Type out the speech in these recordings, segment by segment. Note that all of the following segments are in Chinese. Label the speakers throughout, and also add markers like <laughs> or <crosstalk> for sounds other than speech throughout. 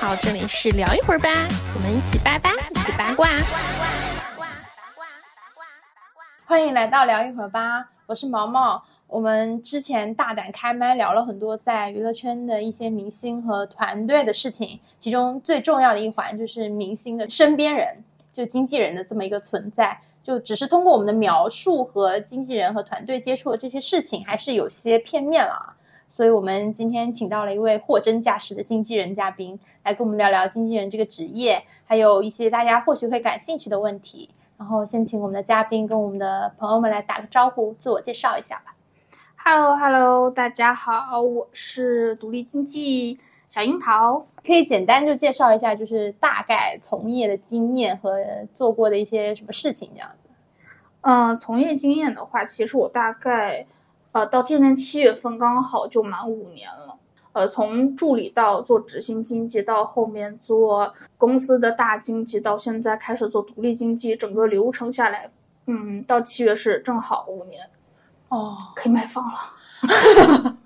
Speaker 1: 好，这里是聊一会儿吧，我们一起八八，一起八卦。
Speaker 2: 欢迎来到聊一会儿吧，我是毛毛。我们之前大胆开麦聊了很多在娱乐圈的一些明星和团队的事情，其中最重要的一环就是明星的身边人，就经纪人的这么一个存在。就只是通过我们的描述和经纪人和团队接触的这些事情，还是有些片面了。所以我们今天请到了一位货真价实的经纪人嘉宾，来跟我们聊聊经纪人这个职业，还有一些大家或许会感兴趣的问题。然后先请我们的嘉宾跟我们的朋友们来打个招呼，自我介绍一下吧。
Speaker 3: Hello，Hello，大家好，我是独立经纪小樱桃。
Speaker 2: 可以简单就介绍一下，就是大概从业的经验和做过的一些什么事情这样子。
Speaker 3: 嗯，从业经验的话，其实我大概，呃，到今年七月份刚好就满五年了。呃，从助理到做执行经济，到后面做公司的大经济，到现在开始做独立经济，整个流程下来，嗯，到七月是正好五年。
Speaker 2: 哦，
Speaker 3: 可以买房了。<laughs>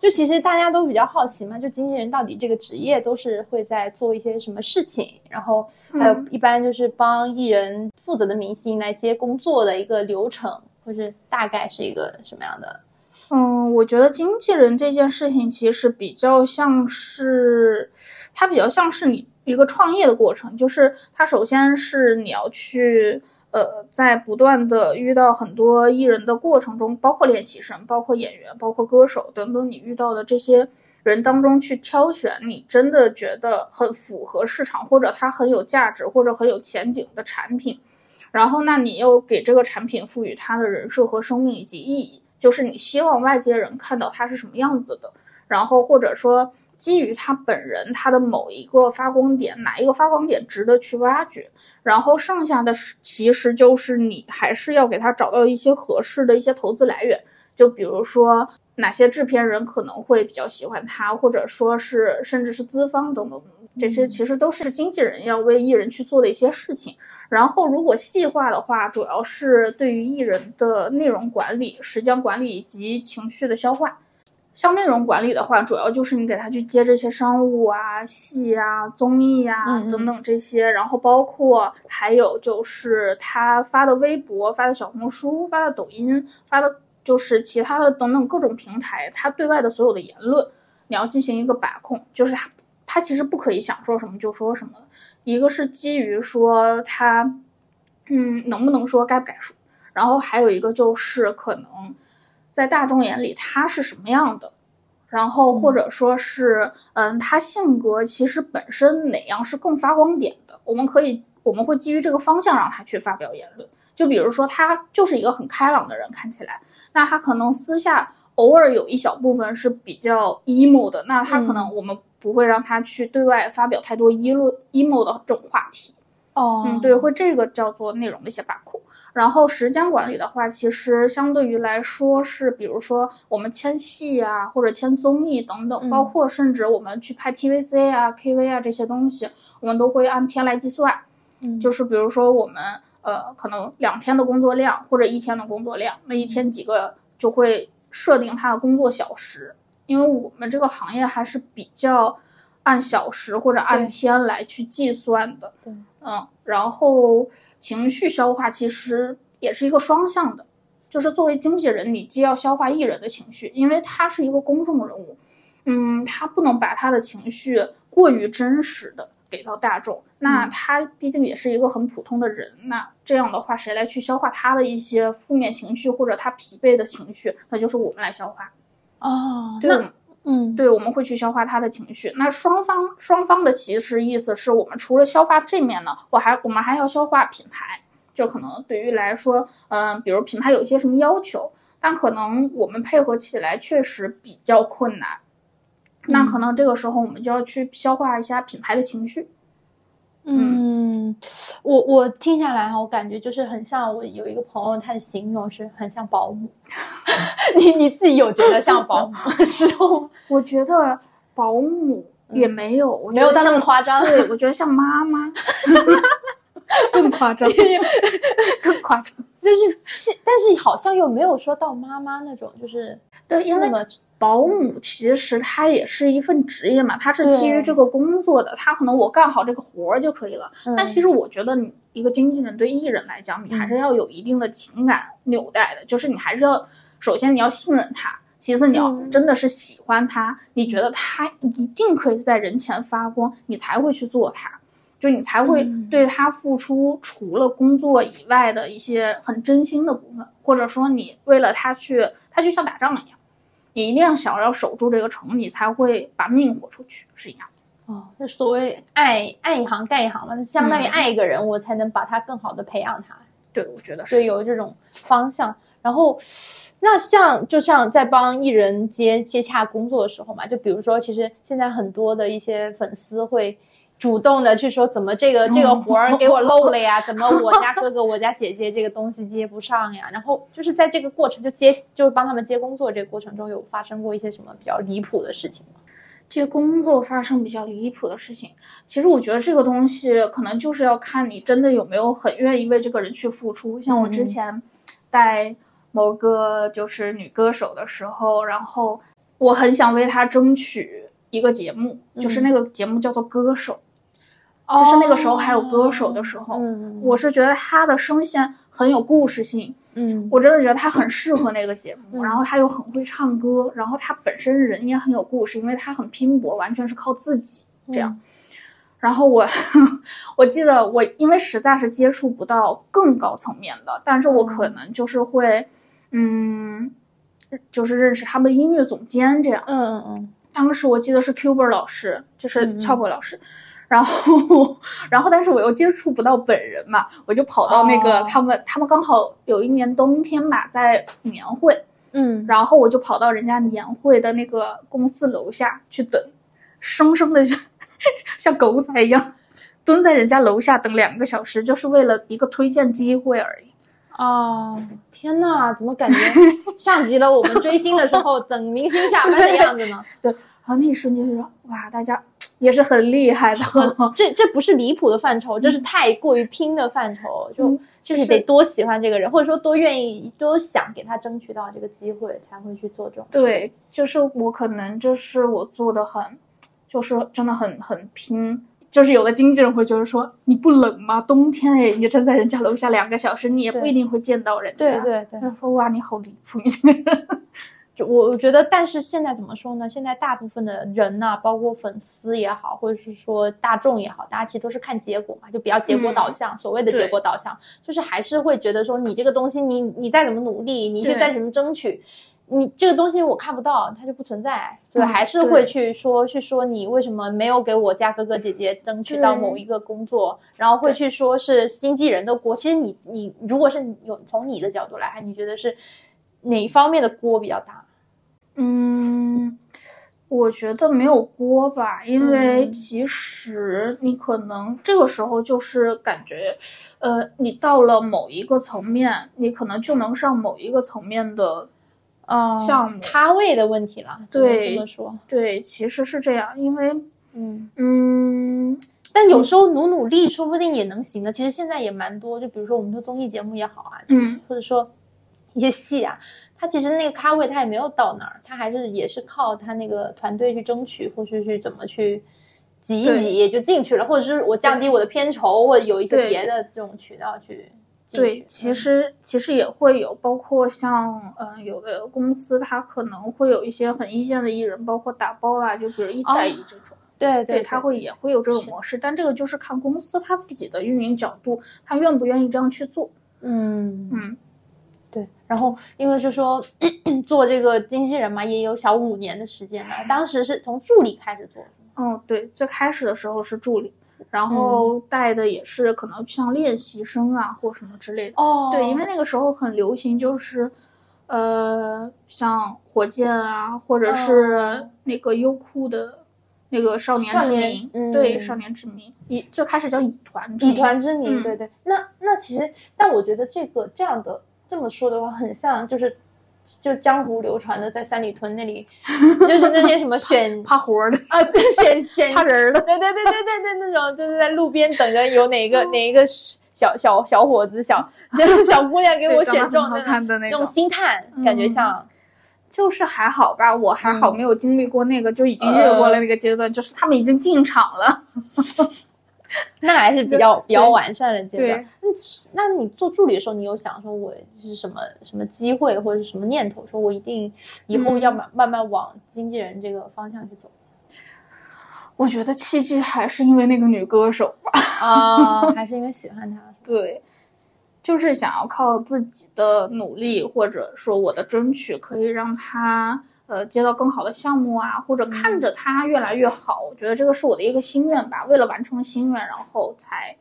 Speaker 2: 就其实大家都比较好奇嘛，就经纪人到底这个职业都是会在做一些什么事情，然后还有一般就是帮艺人负责的明星来接工作的一个流程，或是大概是一个什么样的？
Speaker 3: 嗯，我觉得经纪人这件事情其实比较像是，它比较像是你一个创业的过程，就是它首先是你要去。呃，在不断的遇到很多艺人的过程中，包括练习生、包括演员、包括歌手等等，你遇到的这些人当中去挑选你真的觉得很符合市场，或者它很有价值，或者很有前景的产品，然后那你又给这个产品赋予它的人设和生命以及意义，就是你希望外界人看到它是什么样子的，然后或者说。基于他本人他的某一个发光点，哪一个发光点值得去挖掘，然后剩下的其实就是你还是要给他找到一些合适的一些投资来源，就比如说哪些制片人可能会比较喜欢他，或者说是甚至是资方等等，这些其实都是经纪人要为艺人去做的一些事情。然后如果细化的话，主要是对于艺人的内容管理、时间管理以及情绪的消化。像内容管理的话，主要就是你给他去接这些商务啊、戏啊、综艺呀等等这些，然后包括还有就是他发的微博、发的小红书、发的抖音、发的就是其他的等等各种平台，他对外的所有的言论，你要进行一个把控，就是他他其实不可以想说什么就说什么。一个是基于说他，嗯，能不能说该不该说，然后还有一个就是可能。在大众眼里，他是什么样的？然后或者说是，嗯，他性格其实本身哪样是更发光点的？我们可以，我们会基于这个方向让他去发表言论。就比如说，他就是一个很开朗的人，看起来，那他可能私下偶尔有一小部分是比较 emo 的，那他可能我们不会让他去对外发表太多 emo emo 的这种话题。
Speaker 2: 哦，
Speaker 3: 嗯，对，会这个叫做内容的一些把控。然后时间管理的话，其实相对于来说是，比如说我们签戏啊，或者签综艺等等，包括甚至我们去拍 TVC 啊、KV 啊这些东西，我们都会按天来计算。
Speaker 2: 嗯，
Speaker 3: 就是比如说我们呃可能两天的工作量或者一天的工作量，那一天几个就会设定他的工作小时，因为我们这个行业还是比较按小时或者按天来去计算的。
Speaker 2: 对，
Speaker 3: 嗯，然后。情绪消化其实也是一个双向的，就是作为经纪人，你既要消化艺人的情绪，因为他是一个公众人物，嗯，他不能把他的情绪过于真实的给到大众，那他毕竟也是一个很普通的人，那这样的话，谁来去消化他的一些负面情绪或者他疲惫的情绪，那就是我们来消化。
Speaker 2: 哦，
Speaker 3: 对。
Speaker 2: 嗯，
Speaker 3: 对，我们会去消化他的情绪。那双方双方的其实意思是我们除了消化这面呢，我还我们还要消化品牌。就可能对于来说，嗯，比如品牌有一些什么要求，但可能我们配合起来确实比较困难。那可能这个时候我们就要去消化一下品牌的情绪。
Speaker 2: 嗯，我我听下来哈，我感觉就是很像我有一个朋友，他的形容是很像保姆。<laughs> 你你自己有觉得像保姆 <laughs> 是吗？
Speaker 3: 我觉得保姆也没有，
Speaker 2: 没有到那么夸张。
Speaker 3: 对，我觉得像妈妈，<laughs> 更夸张，更夸张。
Speaker 2: 就是是，但是好像又没有说到妈妈那种，就是
Speaker 3: 对，因为保姆其实他也是一份职业嘛，他是基于这个工作的，他可能我干好这个活儿就可以了。
Speaker 2: 嗯。
Speaker 3: 但其实我觉得你一个经纪人对艺人来讲，你还是要有一定的情感纽带的，就是你还是要首先你要信任他，其次你要
Speaker 2: 嗯。
Speaker 3: 真的是喜欢他，你觉得他一定可以在人前发光，你才会去做他。就你才会
Speaker 2: 嗯。
Speaker 3: 对他付出除了工作以外的一些很真心的部分，或者说你为了他去，他就像打仗一样，你一定要想要守住这个城，你才会把命豁出去，是一样的。
Speaker 2: 哦，就所谓爱爱一行干一行嘛，相当于
Speaker 3: 嗯
Speaker 2: 爱一个人，我才能把他更好的培养他。
Speaker 3: 对，我觉得是。
Speaker 2: 对，有这种方向。然后，那像就像在帮艺人接接洽工作的时候嘛，就比如说，其实现在很多的一些粉丝会主动的去说，怎么这个这个活儿给我漏了呀？<laughs> 怎么我家哥哥、我家姐姐这个东西接不上呀？然后就是在这个过程就接就是帮他们接工作这个过程中，有发生过一些什么比较离谱的事情吗？
Speaker 3: 这工作发生比较离谱的事情，其实我觉得这个东西可能就是要看你真的有没有很愿意为这个人去付出。像我之
Speaker 2: 嗯
Speaker 3: 前带某个就是女歌手的时候，然后我很想为她争取一个节目，就是
Speaker 2: 嗯
Speaker 3: 那个节目叫做《歌手》，就是那个时候还有歌手的时候，
Speaker 2: 嗯。
Speaker 3: 我是觉得他的声线很有故事性，
Speaker 2: 嗯。
Speaker 3: 我真的觉得他很适合那个节目，
Speaker 2: 嗯。
Speaker 3: 然后他又很会唱歌，然后他本身人也很有故事，因为他很拼搏，完全是靠自己这样。然后我 <laughs> 我记得我因为实在是接触不到更高层面的，但是我可能就是会，嗯，就是认识他们音乐总监这样。
Speaker 2: 嗯嗯嗯。
Speaker 3: 当时我记得是 Cuber 老师，就是
Speaker 2: 嗯嗯。
Speaker 3: Chop 老师，然后然后但是我又接触不到本人嘛，我就跑到那个、
Speaker 2: 哦
Speaker 3: 他们，他们刚好有一年冬天嘛，在年会，
Speaker 2: 嗯，
Speaker 3: 然后我就跑到人家年会的那个公司楼下去等，生生的就 <laughs> 像狗仔一样蹲在人家楼下等两个小时，就是为了一个推荐机会而已。
Speaker 2: 哦，天呐，怎么感觉像极了我们追星的时候 <laughs> 等明星下班的样子呢？
Speaker 3: 对然后那一瞬间就说哇，大家也是很厉害的，<laughs>
Speaker 2: 这这不是离谱的范畴，这是太过于拼的范畴，就
Speaker 3: 嗯
Speaker 2: 就是得多喜欢这个人，或者说多愿意、多想给他争取到这个机会，才会去做这种。
Speaker 3: 对，就是我可能就是我做的很，就是真的很很拼。就是有的经纪人会觉得说你不冷吗？冬天哎，你站在人家楼下两个小时，你也不一定会见到人家。
Speaker 2: 对对对，
Speaker 3: 他说哇，你好离谱，你这个人。<laughs>
Speaker 2: 就我我觉得，但是现在怎么说呢？现在大部分的人呐、包括粉丝也好，或者是说大众也好，大家其实都是看结果嘛，就比较结果导向。所谓的结果导向，就是还是会觉得说，你这个东西你，你再怎么努力，你去再怎么争取，你这个东西我看不到，它就不存在，所以
Speaker 3: 嗯
Speaker 2: 还是会去说、去说你为什么没有给我家哥哥姐姐争取到某一个工作，然后会去说是经纪人的锅。其实你你如果是有从你的角度来看，你觉得是哪一方面的锅比较大？
Speaker 3: 嗯，我觉得没有锅吧，因为
Speaker 2: 嗯
Speaker 3: 其实你可能这个时候就是感觉，呃，你到了某一个层面，你可能就能上某一个层面的
Speaker 2: 嗯
Speaker 3: 项目
Speaker 2: 咖位的问题了，
Speaker 3: 对
Speaker 2: 这么说。
Speaker 3: 对，其实是这样，因为
Speaker 2: 嗯，
Speaker 3: 嗯，
Speaker 2: 但有时候努努力，说不定也能行的。其实现在也蛮多，就比如说我们说综艺节目也好啊，
Speaker 3: 嗯，
Speaker 2: 或者说一些戏啊，他其实那个咖位他也没有到那儿，他还是也是靠他那个团队去争取，或是去怎么去挤一挤也就进去了，或者是我降低我的片酬，或者有一些别的这种渠道去。
Speaker 3: 对，其
Speaker 2: 嗯
Speaker 3: 实其实也会有，包括像呃有的公司它可能会有一些很一线的艺人，包括打包啊，就比如一带一这种。
Speaker 2: 对
Speaker 3: 对，他会也会有这种模式，但这个就是看公司他自己的运营角度，他愿不愿意这样去做。
Speaker 2: 嗯
Speaker 3: 嗯，
Speaker 2: 对，然后因为是说 <clears throat> 做这个经纪人嘛，也有小五年的时间了。当时是从助理开始做，
Speaker 3: 嗯，对，最开始的时候是助理，然后带的也是可能像练习生啊或什么之类的。
Speaker 2: 哦
Speaker 3: 对，因为那个时候很流行，就是呃，像火箭啊，或者
Speaker 2: 哦
Speaker 3: 是那个优酷的。那个少年之名，
Speaker 2: 嗯
Speaker 3: 对，少年之名，以最开始叫以团之
Speaker 2: 以
Speaker 3: 名，
Speaker 2: 团之名，
Speaker 3: 嗯
Speaker 2: 对对。那那其实，但我觉得这个这样的这么说的话，很像就是就是江湖流传的，在三里屯那里，<laughs> 就是那些什么选 <laughs>
Speaker 3: 怕活儿的，
Speaker 2: 啊，对，选选 <laughs>
Speaker 3: 怕人儿的，
Speaker 2: 对对对对对对，那种就是在路边等着有哪个哪一个小小小伙子、小小姑娘给我选中
Speaker 3: 的那种
Speaker 2: 那种星探，感觉
Speaker 3: 嗯
Speaker 2: 像。
Speaker 3: 就是还好吧，我还好
Speaker 2: 嗯
Speaker 3: 没有经历过那个，就已经越过了那个阶段，就是他们已经进场了。<laughs>
Speaker 2: 那还是比较比较完善的阶段。那那你做助理的时候，你有想说我是什么什么机会或者是什么念头，说我一定以后
Speaker 3: 嗯
Speaker 2: 要慢慢慢往经纪人这个方向去走
Speaker 3: 我觉得契机还是因为那个女歌手吧，<laughs>
Speaker 2: 啊？还是因为喜欢她？<laughs>
Speaker 3: 对，就是想要靠自己的努力，或者说我的争取，可以让她呃接到更好的项目啊，或者看着他越来越好。我觉得这个是我的一个心愿吧。为了完成心愿，然后才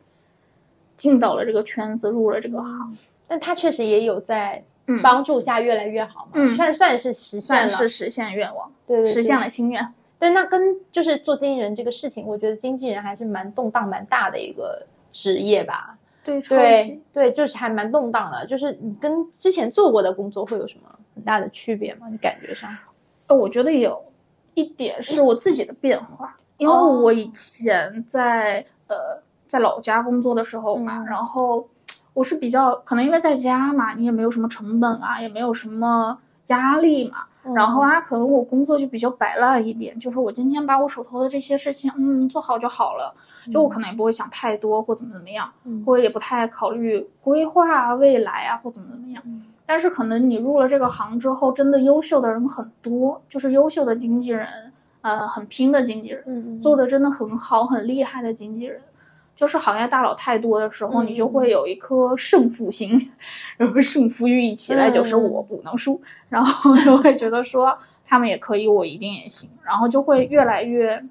Speaker 3: 进到了这个圈子，入了这个行。
Speaker 2: 但他确实也有在
Speaker 3: 嗯，
Speaker 2: 帮助下越来越好嘛，
Speaker 3: 嗯
Speaker 2: 算算是实现
Speaker 3: 算
Speaker 2: 了，
Speaker 3: 是实现愿望，
Speaker 2: 对对对
Speaker 3: 实现了心愿。
Speaker 2: 对，那跟就是做经纪人这个事情，我觉得经纪人还是蛮动荡、蛮大的一个职业吧。
Speaker 3: 对，
Speaker 2: 对对，就是还蛮动荡的。就是你跟之前做过的工作会有什么很大的区别吗？你感觉上？
Speaker 3: 呃，我觉得有一点是我自己的变化，因为
Speaker 2: 哦。
Speaker 3: 我以前在呃在老家工作的时候嘛，
Speaker 2: 嗯。
Speaker 3: 然后我是比较可能因为在家嘛，你也没有什么成本啊，也没有什么压力嘛，然后啊，可能我工作就比较摆烂一点，就是我今天把我手头的这些事情，嗯，做好就好了，就我可能也不会想太多或怎么怎么样，
Speaker 2: 嗯。
Speaker 3: 或者也不太考虑规划未来啊或怎么怎么样。
Speaker 2: 嗯
Speaker 3: 但是可能你入了这个行之后，真的优秀的人很多，就是优秀的经纪人，呃，很拼的经纪人，做的真的很好、很厉害的经纪人。就是行业大佬太多的时候，
Speaker 2: 嗯
Speaker 3: 你就会有一颗胜负心，<laughs> 然后胜负欲一起来，就是
Speaker 2: 嗯
Speaker 3: 我不能输，然后就会觉得说他们也可以，我一定也行，然后就会越来越，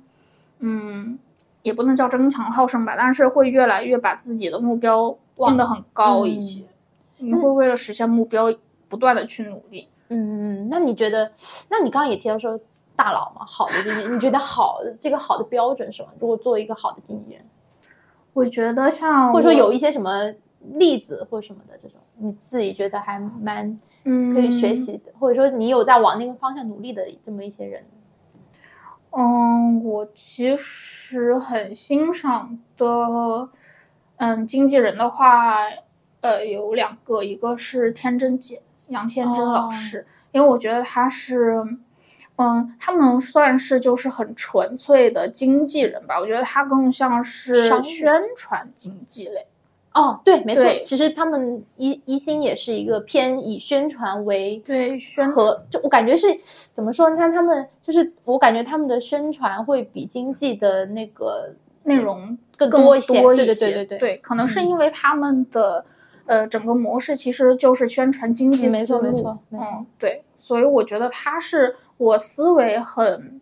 Speaker 3: 嗯，也不能叫争强好胜吧，但是会越来越把自己的目标定得很高一些，你会为了实现目标不断的去努力。
Speaker 2: 嗯嗯，那你觉得？那你刚刚也提到说大佬嘛，好的经纪人，你觉得好的这个好的标准是什么？如果作为一个好的经纪人，
Speaker 3: 我觉得像
Speaker 2: 或者说有
Speaker 3: 一
Speaker 2: 一些什么例子或什么的这种，你自己觉得还蛮
Speaker 3: 嗯
Speaker 2: 可以学习的，或者说你有在往那个方向努力的这么一些人。
Speaker 3: 嗯，我其实很欣赏的，嗯，经纪人的话，呃，有两个，一个是天真姐杨天真老
Speaker 2: 哦。
Speaker 3: 师，因为我觉得她是，嗯，他们算是就是很纯粹的经纪人吧，我觉得他更像是宣传经济类。
Speaker 2: 哦，对，没错，其实他们一一心也是一个偏以宣传为
Speaker 3: 对，宣
Speaker 2: 和，就我感觉是怎么说你看他们就是我感觉他们的宣传会比经济的那个
Speaker 3: 内容
Speaker 2: 更
Speaker 3: 更
Speaker 2: 多一些，对对对对
Speaker 3: 对，可能是
Speaker 2: 嗯。
Speaker 3: 因为他们的、呃整个模式其实就是宣传经济
Speaker 2: 嗯没错没错没错
Speaker 3: 嗯，对，所以我觉得他是我思维很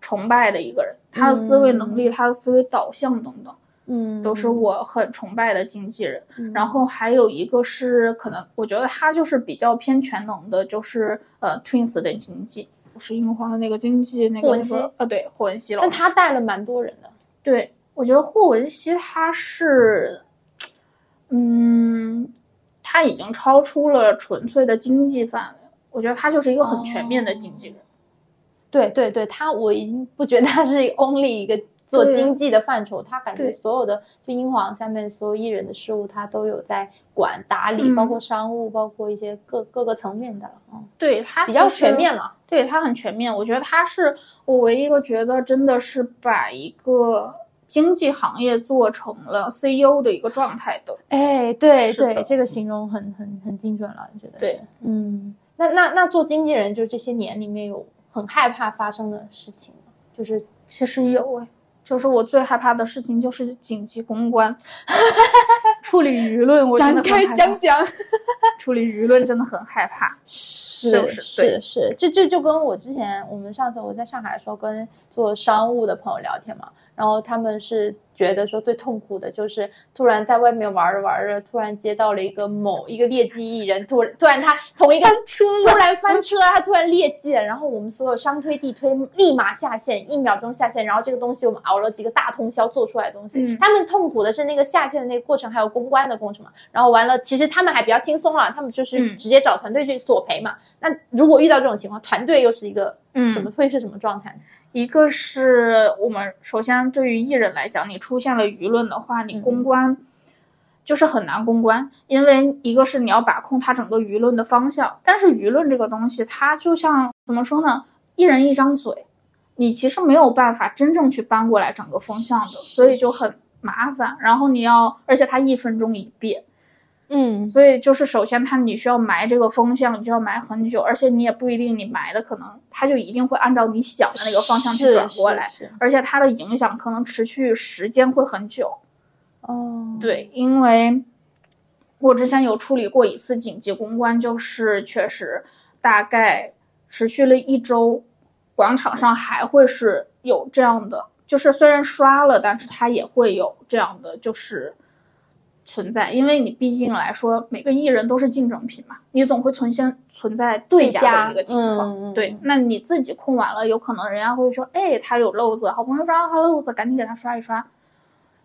Speaker 3: 崇拜的一个人，他的思维能力、他的思维导向等等，
Speaker 2: 嗯，
Speaker 3: 都是我很崇拜的经纪人。
Speaker 2: 嗯
Speaker 3: 然后还有一个是可能我觉得他就是比较偏全能的，就是呃 Twins 的经纪。就是樱花的那个经纪，那个
Speaker 2: 霍汶希
Speaker 3: 那个呃，对，霍文希老
Speaker 2: 但。他带了蛮多人的，
Speaker 3: 对，我觉得霍文希他是，嗯，他已经超出了纯粹的经济范围，我觉得他就是一个很全面的经纪人。
Speaker 2: 对对对，他我已经不觉得他是 <laughs> only 一个做经济的范畴，他感觉所有的就英皇下面所有艺人的事务，他都有在管打理，
Speaker 3: 嗯
Speaker 2: 包括商务，包括一些各各个层面的了，嗯，
Speaker 3: 对他
Speaker 2: 比较全面了。
Speaker 3: 对他很全面，我觉得他是我唯一一个觉得真的是把一个经济行业做成了 CEO 的一个状态的。
Speaker 2: 哎，对对，这个形容很很很精准了，你觉得是
Speaker 3: 对？
Speaker 2: 嗯，那那那做经纪人，就这些年里面有很害怕发生的事情吗？就是
Speaker 3: 其实有哎，就是我最害怕的事情就是紧急公关，<laughs> 处理舆论，我真的很害怕
Speaker 2: 讲。<laughs>
Speaker 3: 处理舆论真的很害怕。
Speaker 2: 是
Speaker 3: 是
Speaker 2: 是是，这这就跟我之前我们上次我在上海的时候跟做商务的朋友聊天嘛，然后他们是觉得说最痛苦的就是突然在外面玩着玩着，突然接到了一个某一个劣迹艺人，突然突然他从一个突然翻车，他突然劣迹了，然后我们所有商推地推立马下线，一秒钟下线，然后这个东西我们熬了几个大通宵做出来的东西，
Speaker 3: 嗯
Speaker 2: 他们痛苦的是那个下线的那个过程，还有公关的过程嘛，然后完了，其实他们还比较轻松了，他们就是
Speaker 3: 嗯
Speaker 2: 直接找团队去索赔嘛。那如果遇到这种情况，团队又是一个
Speaker 3: 嗯
Speaker 2: 什么、会是什么状态？
Speaker 3: 一个是我们首先对于艺人来讲，你出现了舆论的话，你
Speaker 2: 嗯
Speaker 3: 公关就是很难公关，因为一个是你要把控它整个舆论的方向，但是舆论这个东西，它就像怎么说呢？一人一张嘴，你其实没有办法真正去搬过来整个风向的，所以就很麻烦。然后你要，而且它一分钟一变，
Speaker 2: 嗯，
Speaker 3: 所以就是首先它你需要埋这个风向，你就要埋很久，而且你也不一定你埋的可能它就一定会按照你想的那个方向去转过来，而且它的影响可能持续时间会很久。
Speaker 2: 哦，
Speaker 3: 对，因为我之前有处理过一次紧急公关，就是确实大概持续了一周，广场上还会是有这样的，就是虽然刷了，但是它也会有这样的就是存在，因为你毕竟来说，每个艺人都是竞争品嘛，你总会存先存在对
Speaker 2: 对
Speaker 3: 家的一个情况。对，那你自己控完了，有可能人家会说，哎，他有漏子，好朋友抓到他漏子，赶紧给他刷一刷。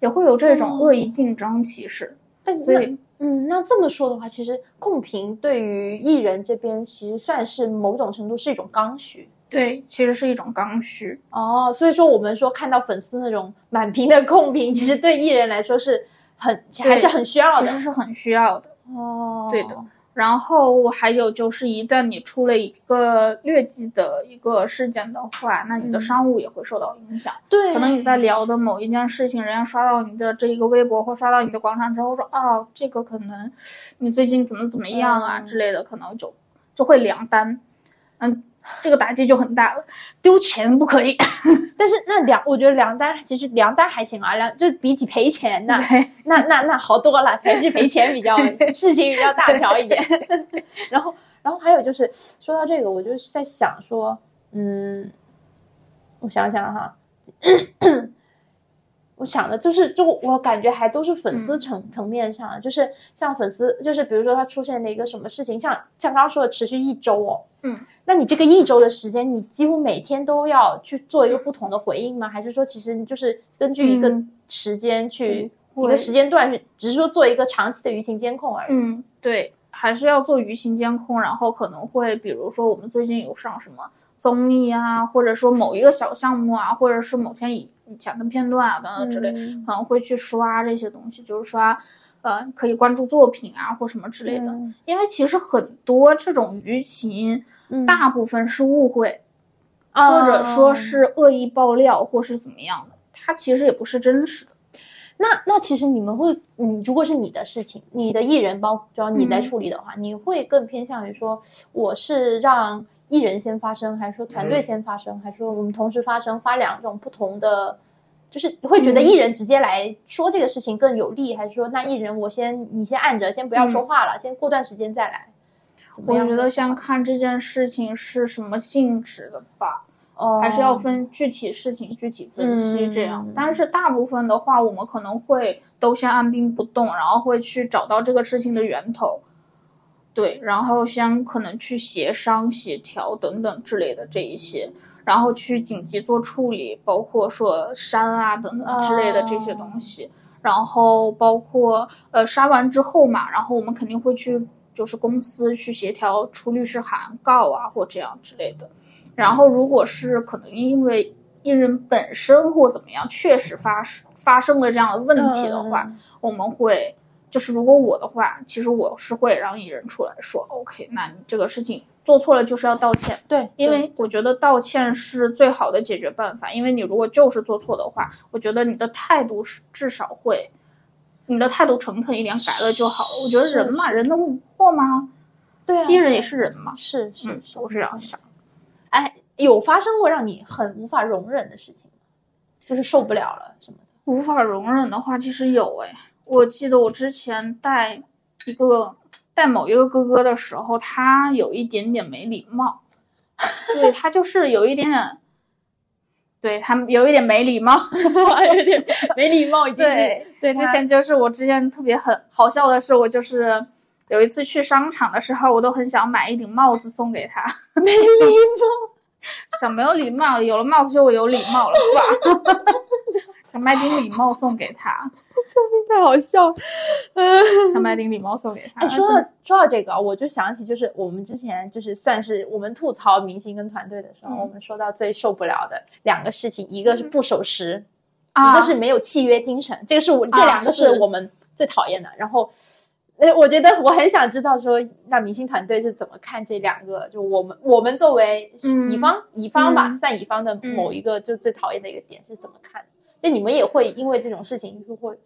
Speaker 3: 也会有这种恶意竞争，其实，
Speaker 2: 但那
Speaker 3: 所以
Speaker 2: 嗯，那这么说的话，其实控评对于艺人这边其实算是某种程度是一种刚需。
Speaker 3: 对，其实是一种刚需。
Speaker 2: 哦，所以说我们说看到粉丝那种满屏的控评，其实对艺人来说是很还是很需要的。
Speaker 3: 其实是很需要的。
Speaker 2: 哦，
Speaker 3: 对的。然后还有就是，一旦你出了一个劣迹的一个事件的话，那你的
Speaker 2: 嗯
Speaker 3: 商务也会受到影响。
Speaker 2: 对，
Speaker 3: 可能你在聊的某一件事情，人家刷到你的这一个微博或刷到你的广场之后说，哦，这个可能你最近怎么怎么样啊、
Speaker 2: 嗯
Speaker 3: 之类的，可能就就会凉单。嗯，这个打击就很大了。丢钱不可以。<laughs>
Speaker 2: 但是那两，我觉得两单其实两单还行啊，两就比起赔钱那那那那好多了，还是赔钱比较 <laughs> 事情比较大条一点。<laughs> 然后然后还有就是说到这个，我就在想说，嗯，我想想哈。我想的就是，就我感觉还都是粉丝层、层面上的，就是像粉丝，就是比如说他出现了一个什么事情，像像刚刚说的持续一周哦，
Speaker 3: 嗯，
Speaker 2: 那你这个一周的时间，你几乎每天都要去做一个不同的回应吗？还是说其实你就是根据一个
Speaker 3: 嗯。
Speaker 2: 时间去、
Speaker 3: 嗯
Speaker 2: 一个时间段去，只是说做一个长期的舆情监控而已？
Speaker 3: 嗯，对，还是要做舆情监控，然后可能会比如说我们最近有上什么综艺啊，或者说某一个小项目啊，或者是某天以以前的片段啊等等之类，
Speaker 2: 嗯
Speaker 3: 可能会去刷这些东西，就是刷。呃，可以关注作品啊，或什么之类的，
Speaker 2: 嗯
Speaker 3: 因为其实很多这种舆情，
Speaker 2: 嗯
Speaker 3: 大部分是误会，
Speaker 2: 啊
Speaker 3: 或者说是恶意爆料，或是怎么样的，它其实也不是真实的。
Speaker 2: 那那其实你们会，嗯，如果是你的事情，你的艺人包，只要你在
Speaker 3: 嗯
Speaker 2: 处理的话，你会更偏向于说，我是让艺人先发声，还是说团队先发声，还是说我们同时发声，发两种不同的，就是会觉得
Speaker 3: 嗯
Speaker 2: 艺人直接来说这个事情更有利，还是说那艺人我先你先按着，先不要说话了，先过段时间再来？
Speaker 3: 我觉得先看这件事情是什么性质的吧。
Speaker 2: 哦，
Speaker 3: 还是要分具体事情具体分析这样。
Speaker 2: 嗯
Speaker 3: 但是大部分的话，我们可能会都先按兵不动，然后会去找到这个事情的源头，对，然后先可能去协商、协调等等之类的这一些，然后去紧急做处理，包括说删啊等等之类的这些东西。然后包括呃删完之后嘛，然后我们肯定会去就是公司去协调出律师函告啊或这样之类的。然后如果是可能因为艺人本身或怎么样确实发发生了这样的问题的话，
Speaker 2: 嗯
Speaker 3: 我们会就是如果我的话，其实我是会让艺人出来说，OK，那你这个事情做错了就是要道歉。
Speaker 2: 对，
Speaker 3: 因为我觉得道歉是最好的解决办法。因为你如果就是做错的话，我觉得你的态度是至少会，你的态度诚恳一点，改了就好了。我觉得人嘛，人能无过吗？
Speaker 2: 对啊，
Speaker 3: 艺人也是人嘛。
Speaker 2: 是是
Speaker 3: 嗯，
Speaker 2: 是，
Speaker 3: 我是这样想。
Speaker 2: 哎，有发生过让你很无法容忍的事情吗？就是受不了了什么的？
Speaker 3: 无法容忍的话，其实有哎。我记得我之前带一个带某一个哥哥的时候，他有一点点没礼貌，<laughs> 对他就是有一点点，对他有一点没礼貌，
Speaker 2: 有点没礼貌，已经是
Speaker 3: 对
Speaker 2: 对
Speaker 3: 之前就是我之前特别很好笑的是，我就是有一次去商场的时候，我都很想买一顶帽子送给他，
Speaker 2: 没礼貌。<laughs>
Speaker 3: 想没有礼貌，有了帽子就我有礼貌了，是吧？<laughs> 想买顶礼帽送给他，<laughs> 救命
Speaker 2: 太好笑了。
Speaker 3: 想买顶礼帽送给他。
Speaker 2: 哎，说到说到这个，我就想起就是我们之前就是算是我们吐槽明星跟团队的时候，
Speaker 3: 嗯
Speaker 2: 我们说到最受不了的两个事情，一个是不守时，
Speaker 3: 啊
Speaker 2: 一个是没有契约精神。这个是我这
Speaker 3: 啊
Speaker 2: 两个是
Speaker 3: 是
Speaker 2: 我们最讨厌的。然后，哎，我觉得我很想知道说，那明星团队是怎么看这两个？就我们我们作为
Speaker 3: 嗯
Speaker 2: 乙方，乙方吧，
Speaker 3: 嗯
Speaker 2: 算乙方的某一个就最讨厌的一个点是怎么看的？就你们也会因为这种事情就会，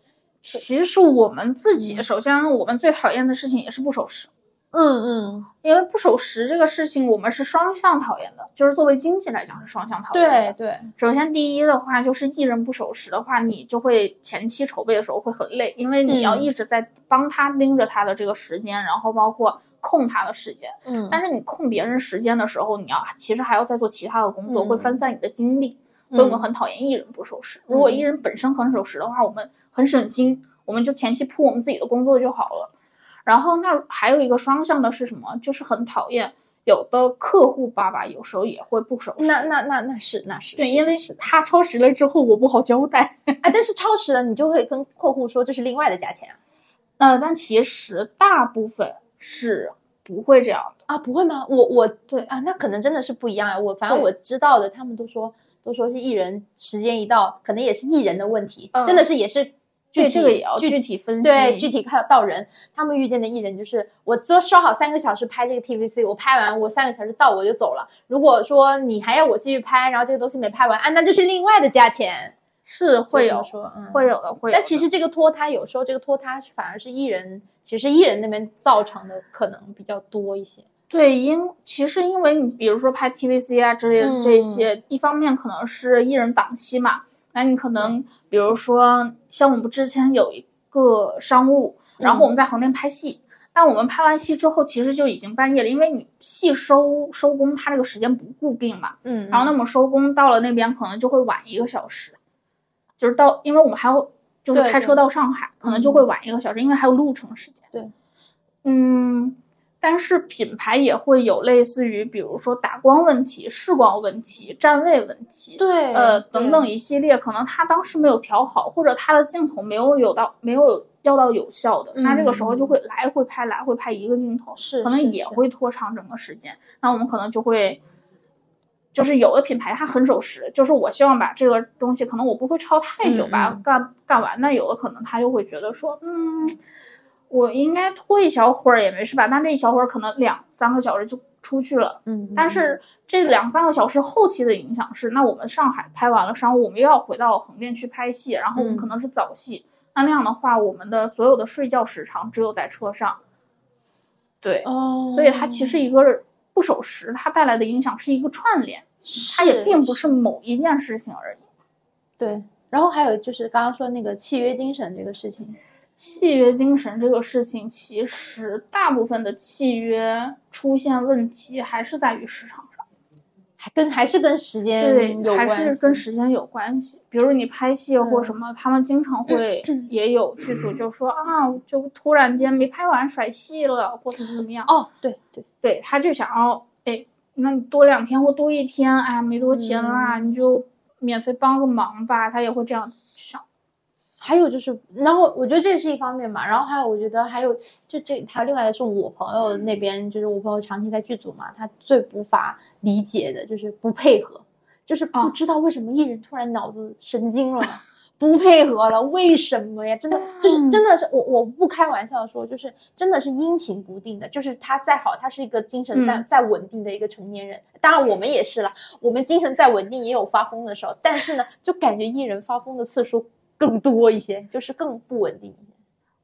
Speaker 3: 其实我们自己，
Speaker 2: 嗯
Speaker 3: 首先我们最讨厌的事情也是不守时，
Speaker 2: 嗯嗯，
Speaker 3: 因为不守时这个事情，我们是双向讨厌的，就是作为经济来讲是双向讨厌的。
Speaker 2: 对对，
Speaker 3: 首先第一的话，就是艺人不守时的话，你就会前期筹备的时候会很累，因为你要
Speaker 2: 嗯
Speaker 3: 一直在帮他盯着他的这个时间，然后包括控他的时间。
Speaker 2: 嗯
Speaker 3: 但是你控别人时间的时候，你要其实还要再做其他的工作，
Speaker 2: 嗯
Speaker 3: 会分散你的精力。所以我们
Speaker 2: 嗯
Speaker 3: 很讨厌艺人不守时。如果艺人本身很守时的话，我们很省心，我们就前期铺我们自己的工作就好了。然后那还有一个双向的是什么？就是很讨厌有的客户爸爸有时候也会不守时。
Speaker 2: 那那那那是那是
Speaker 3: 对，因为
Speaker 2: 是
Speaker 3: 他超时了之后，我不好交代。
Speaker 2: 啊，<laughs> 但是超时了，你就会跟客户说这是另外的价钱啊
Speaker 3: 呃，但其实大部分是不会这样的。
Speaker 2: 啊，不会吗？我我
Speaker 3: 对
Speaker 2: 啊，那可能真的是不一样啊。我反正我知道的，他们都说都说是艺人时间一到，可能也是艺人的问题，
Speaker 3: 嗯
Speaker 2: 真的是也是具
Speaker 3: 对，
Speaker 2: 体
Speaker 3: 这个也要
Speaker 2: 具
Speaker 3: 具体分析。
Speaker 2: 对，具体看到人，他们遇见的艺人就是，我说说好三个小时拍这个 TVC，我拍完我三个小时到我就走了。如果说你还要我继续拍，然后这个东西没拍完啊，那就是另外的价钱。
Speaker 3: 是会有
Speaker 2: 说，嗯，
Speaker 3: 会有的，会有的。
Speaker 2: 但其实这个拖沓，有时候这个拖沓反而是艺人，其实艺人那边造成的可能比较多一些。
Speaker 3: 对，因其实因为你比如说拍 TVC 啊之类的
Speaker 2: 嗯。
Speaker 3: 这些，一方面可能是艺人档期嘛，那你可能比如说像我们之前有一个商务，然后我们在横店拍戏，但我们拍完戏之后其实就已经半夜了，因为你戏收收工它这个时间不固定嘛，
Speaker 2: 嗯，
Speaker 3: 然后那么收工到了那边可能就会晚一个小时，就是到因为我们还要就是开车到上海，可能就会晚一个小时，因为还有路程时间。
Speaker 2: 对，
Speaker 3: 嗯，但是品牌也会有类似于比如说打光问题、视光问题、站位问题，
Speaker 2: 对，
Speaker 3: 呃等等一系列，可能他当时没有调好，或者他的镜头没有有到没有要到有效的，那这个时候就会来回拍来回拍一个镜头，
Speaker 2: 是
Speaker 3: 可能也会拖长整个时间。那我们可能就会，就是有的品牌它很守时，就是我希望把这个东西，可能我不会超太久把它
Speaker 2: 嗯嗯
Speaker 3: 干干完。那有的可能他就会觉得说，嗯，我应该拖一小会儿也没事吧？但这一小会儿可能两三个小时就出去了。
Speaker 2: 嗯，
Speaker 3: 但是这两三个小时后期的影响是，那我们上海拍完了商务，我们又要回到横店去拍戏，然后我们
Speaker 2: 嗯
Speaker 3: 可能是早戏，那那样的话，我们的所有的睡觉时长只有在车上。对，
Speaker 2: 哦，
Speaker 3: 所以它其实一个不守时，它带来的影响是一个串联，它也并不是某一件事情而已。
Speaker 2: 对。然后还有就是刚刚说那个契约精神这个事情，
Speaker 3: 契约精神这个事情，其实大部分的契约出现问题还是在于市场上。
Speaker 2: 还跟还是跟时间
Speaker 3: 对，
Speaker 2: 有关系，
Speaker 3: 还是跟时间有关系。比如你拍戏或
Speaker 2: 嗯
Speaker 3: 什么，他们经常会也有剧组就说啊，就突然间没拍完甩戏了，或者怎么样。
Speaker 2: 哦，对对，
Speaker 3: 对，他就想要，哎，那你多两天或多一天，哎呀，没多钱啦，
Speaker 2: 嗯
Speaker 3: 你就免费帮个忙吧，他也会这样想。
Speaker 2: 还有就是，然后我觉得这是一方面嘛，然后还有我觉得还有就这还有另外的是我朋友那边，就是我朋友长期在剧组嘛，他最无法理解的就是不配合，就是不
Speaker 3: 啊
Speaker 2: 知道为什么艺人突然脑子神经了。不配合了，为什么呀？真的就是
Speaker 3: 嗯
Speaker 2: 真的是我我不开玩笑说，就是真的是阴晴不定的。就是他再好，他是一个精神再、
Speaker 3: 嗯
Speaker 2: 再稳定的一个成年人，当然我们也是了，我们精神再稳定也有发疯的时候，但是呢，就感觉艺人发疯的次数更多一些，<laughs> 就是更不稳定一些。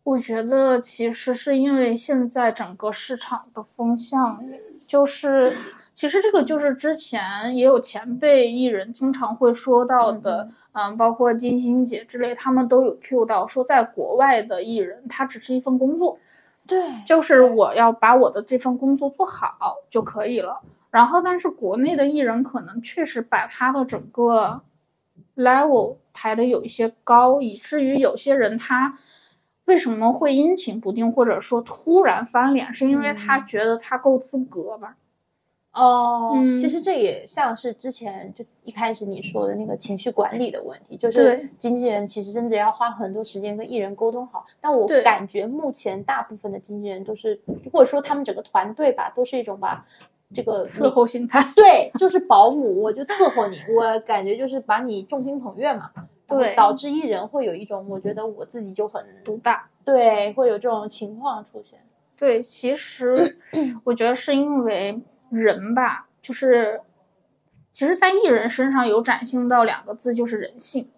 Speaker 3: 我觉得其实是因为现在整个市场的风向，就是其实这个就是之前也有前辈艺人经常会说到的，嗯包括金星姐之类，他们都有 Q 到说，在国外的艺人他只是一份工作，
Speaker 2: 对，
Speaker 3: 就是我要把我的这份工作做好就可以了。然后，但是国内的艺人可能确实把他的整个 level 抬得有一些高，以至于有些人他为什么会阴晴不定，或者说突然翻脸，是因为他
Speaker 2: 嗯
Speaker 3: 觉得他够资格吧？
Speaker 2: 哦，
Speaker 3: 嗯
Speaker 2: 其实这也像是之前就一开始你说的那个情绪管理的问题，就是经纪人其实真的要花很多时间跟艺人沟通好。但我感觉目前大部分的经纪人都是，或者说他们整个团队吧，都是一种把这个
Speaker 3: 伺候心态。<laughs>
Speaker 2: 对，就是保姆，我就伺候你，我感觉就是把你众星捧月嘛，
Speaker 3: 对
Speaker 2: 导致艺人会有一种我觉得我自己就很
Speaker 3: 独大，
Speaker 2: 对，会有这种情况出现。
Speaker 3: 对，其实 <clears throat> 我觉得是因为人吧，就是其实，在艺人身上有展现到两个字，就是人性。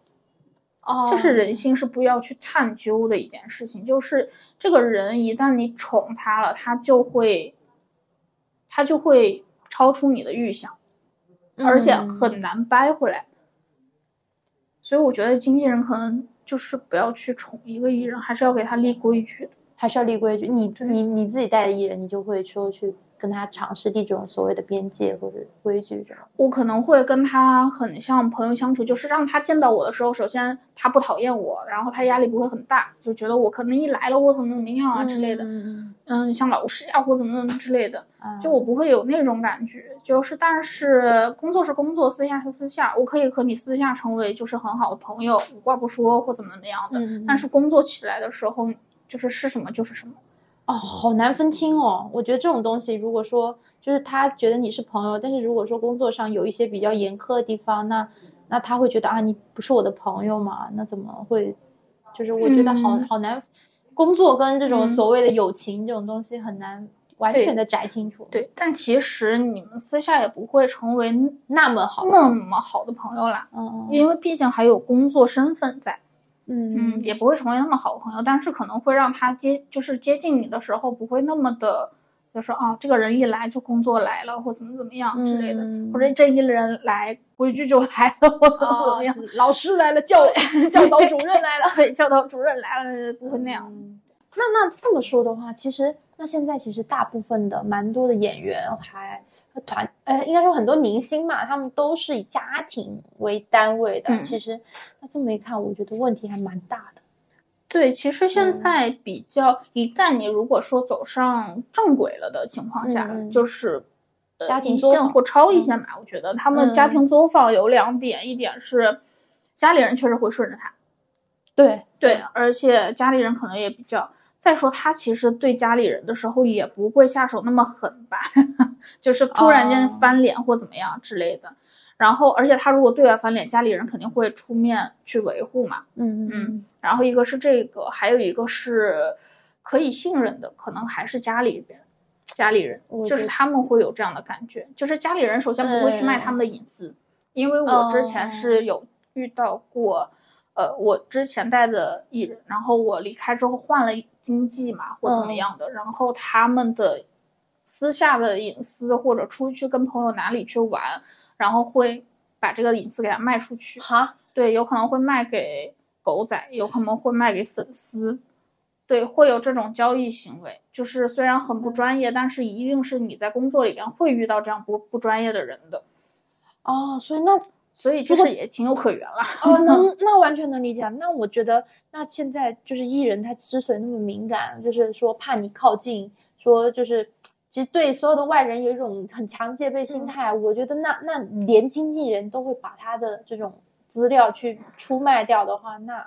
Speaker 2: 哦
Speaker 3: 就是人性是不要去探究的一件事情，就是这个人一旦你宠他了，他就会，他就会超出你的预想，而且
Speaker 2: 嗯
Speaker 3: 很难掰回来。所以我觉得经纪人可能就是不要去宠一个艺人，还是要给他立规矩的。
Speaker 2: 还是要立规矩。你你你自己带的艺人，你就会说去跟他尝试立这种所谓的边界或者规矩这种。
Speaker 3: 我可能会跟他很像朋友相处，就是让他见到我的时候，首先他不讨厌我，然后他压力不会很大，就觉得我可能一来了我怎么怎么样啊之类的，
Speaker 2: 嗯
Speaker 3: 嗯，像老师啊或怎么怎么之类的，
Speaker 2: 嗯，
Speaker 3: 就我不会有那种感觉，就是但是工作是工作，私下是私下，我可以和你私下成为就是很好的朋友，无话不说或怎么怎么样的，
Speaker 2: 嗯，
Speaker 3: 但是工作起来的时候，就是是什么就是什么。
Speaker 2: 哦，好难分清哦。我觉得这种东西，如果说就是他觉得你是朋友，但是如果说工作上有一些比较严苛的地方，那那他会觉得啊，你不是我的朋友嘛？那怎么会？就是我觉得好、
Speaker 3: 嗯
Speaker 2: 好难，工作跟这种
Speaker 3: 嗯
Speaker 2: 所谓的友情这种东西很难完全的摘清楚。，
Speaker 3: 对，但其实你们私下也不会成为
Speaker 2: 那么好，
Speaker 3: 那么好的朋友啦，
Speaker 2: 嗯
Speaker 3: 因为毕竟还有工作身份在。
Speaker 2: 嗯
Speaker 3: 嗯，也不会成为那么好的朋友，但是可能会让他接，就是接近你的时候不会那么的，就是啊，这个人一来就工作来了，或怎么怎么样之类的，
Speaker 2: 嗯
Speaker 3: 或者这一人来规矩就来了，或怎么怎么样，
Speaker 2: 哦老师来了，教教导主任来了。<laughs>
Speaker 3: 对，教导主任来了，不会那样。
Speaker 2: 嗯那那这么说的话，其实那现在其实大部分的蛮多的演员还团呃，应该说很多明星嘛，他们都是以家庭为单位的。
Speaker 3: 嗯
Speaker 2: 其实那这么一看，我觉得问题还蛮大的。
Speaker 3: 对，其实现
Speaker 2: 嗯
Speaker 3: 在比较，一旦你如果说走上正轨了的情况下，就是。呃
Speaker 2: 家庭
Speaker 3: 一
Speaker 2: 作坊
Speaker 3: 线或超一线吧，我觉得他们家
Speaker 2: 嗯
Speaker 3: 庭作坊有两点，一点是家里人确实会顺着他，
Speaker 2: 对
Speaker 3: 对，而且家里人可能也比较。再说他其实对家里人的时候也不会下手那么狠吧，<laughs> 就是突然间
Speaker 2: 哦
Speaker 3: 翻脸或怎么样之类的。然后，而且他如果对外翻脸，家里人肯定会出面去维护嘛。
Speaker 2: 嗯
Speaker 3: 嗯然后一个是这个，还有一个是可以信任的，可能还是家里人，家里人就是他们会有这样的感觉，就是家里人首先不会去卖他们的隐私，因为我之前是有遇到过。呃，我之前带的艺人，然后我离开之后换了经纪嘛，或怎么样的，然后他们的私下的隐私或者出去跟朋友哪里去玩，然后会把这个隐私给他卖出去。
Speaker 2: 哈，
Speaker 3: 对，有可能会卖给狗仔，有可能会卖给粉丝，对，会有这种交易行为。就是虽然很不专业，但是一定是你在工作里边会遇到这样不不专业的人的，
Speaker 2: 哦，所以那
Speaker 3: 所以其实也情有可原啦。
Speaker 2: 哦，能 <laughs> 那完全能理解。那我觉得，那现在就是艺人他之所以那么敏感，就是说怕你靠近，说就是其实对所有的外人有一种很强戒备心态。我觉得那那连经纪人都会把他的这种资料去出卖掉的话，那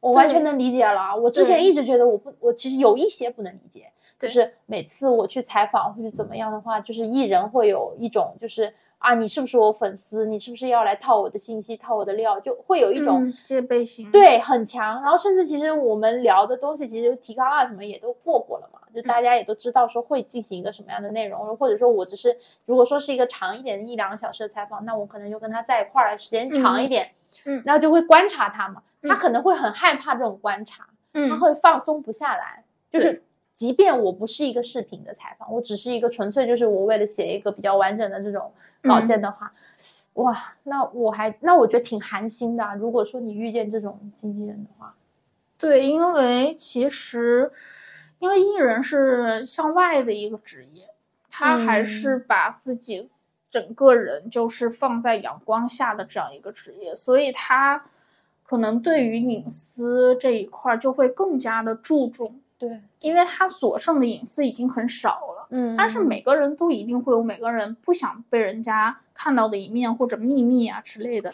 Speaker 2: 我完全能理解了。我之前一直觉得我不，我其实有一些不能理解，就是每次我去采访或者怎么样的话，就是艺人会有一种就是。啊，你是不是我粉丝？你是不是要来套我的信息、套我的料？就会有一种、
Speaker 3: 嗯戒备心，
Speaker 2: 对很强。然后甚至其实我们聊的东西，其实提纲啊什么也都过过了嘛，就大家也都知道说会进行一个什么样的内容，或者说我只是如果说是一个长一点的一两个小时的采访，那我可能就跟他在一块儿时间长一点，
Speaker 3: 嗯
Speaker 2: 然后就会观察他嘛，他
Speaker 3: 嗯
Speaker 2: 可能会很害怕这种观察，嗯他
Speaker 3: 嗯，
Speaker 2: 会放松不下来，就是
Speaker 3: 对。
Speaker 2: 即便我不是一个视频的采访，我只是一个纯粹就是我为了写一个比较完整的这种稿件的话，哇，那我还那我觉得挺寒心的啊、如果说你遇见这种经纪人的话，
Speaker 3: 对，因为其实因为艺人是向外的一个职业，他还是把自己整个人就是放在阳光下的这样一个职业，所以他可能对于隐私这一块儿就会更加的注重，
Speaker 2: 对，
Speaker 3: 因为他所剩的隐私已经很少了。
Speaker 2: 嗯
Speaker 3: 但是每个人都一定会有每个人不想被人家看到的一面或者秘密啊之类的。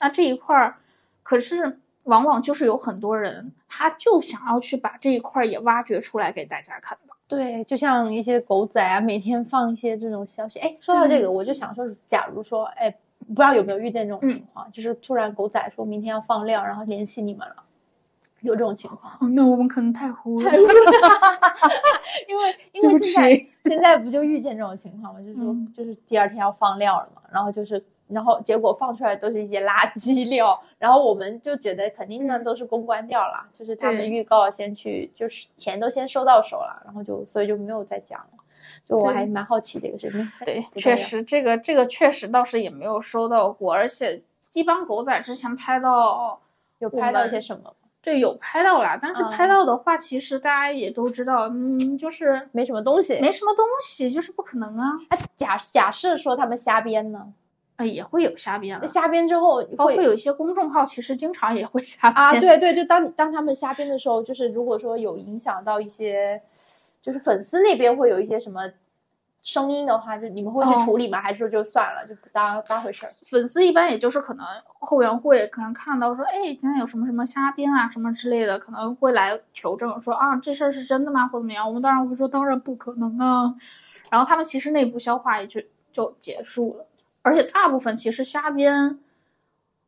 Speaker 3: 那这一块儿，可是往往就是有很多人，他就想要去把这一块儿也挖掘出来给大家看到。
Speaker 2: 对，就像一些狗仔啊，每天放一些这种消息。哎，说到这个，我就想说，假如说，哎，不知道有没有遇见这种情况，就是突然狗仔说明天要放料，然后联系你们了，有这种情况，
Speaker 3: 哦那我们可能太糊了。<laughs>
Speaker 2: 因为因为现在现在不就遇见这种情况吗？就是说
Speaker 3: 嗯
Speaker 2: 就是第二天要放料了嘛，然后就是然后结果放出来都是一些垃圾料，然后我们就觉得肯定呢都是公关掉了，就是他们预告先去，就是钱都先收到手了，然后就所以就没有再讲了。就我还蛮好奇这个事情，
Speaker 3: 对，确实这个这个确实倒是也没有收到过，而且一般狗仔之前拍到，
Speaker 2: 有拍到一些什么吗？
Speaker 3: 对，有拍到啦，但是
Speaker 2: 嗯
Speaker 3: 拍到的话，其实大家也都知道，嗯，就是
Speaker 2: 没什么东西。
Speaker 3: 没什么东西，就是不可能啊。
Speaker 2: 哎，假假设说他们瞎编呢？
Speaker 3: 啊，也会有瞎编
Speaker 2: 瞎编之后
Speaker 3: 包括有一些公众号，其实经常也会瞎编。
Speaker 2: 啊，对对，就当你当他们瞎编的时候，就是如果说有影响到一些，就是粉丝那边会有一些什么声音的话，就你们会去
Speaker 3: 哦
Speaker 2: 处理吗？还是说就算了，就不当当回事儿？
Speaker 3: 粉丝一般也就是可能后援会可能看到说，哎，今天有什么什么瞎编啊什么之类的，可能会来求证说啊，这事儿是真的吗，或怎么样？我们当然会说，当然不可能啊。然后他们其实内部消化也就就结束了，而且大部分其实瞎编。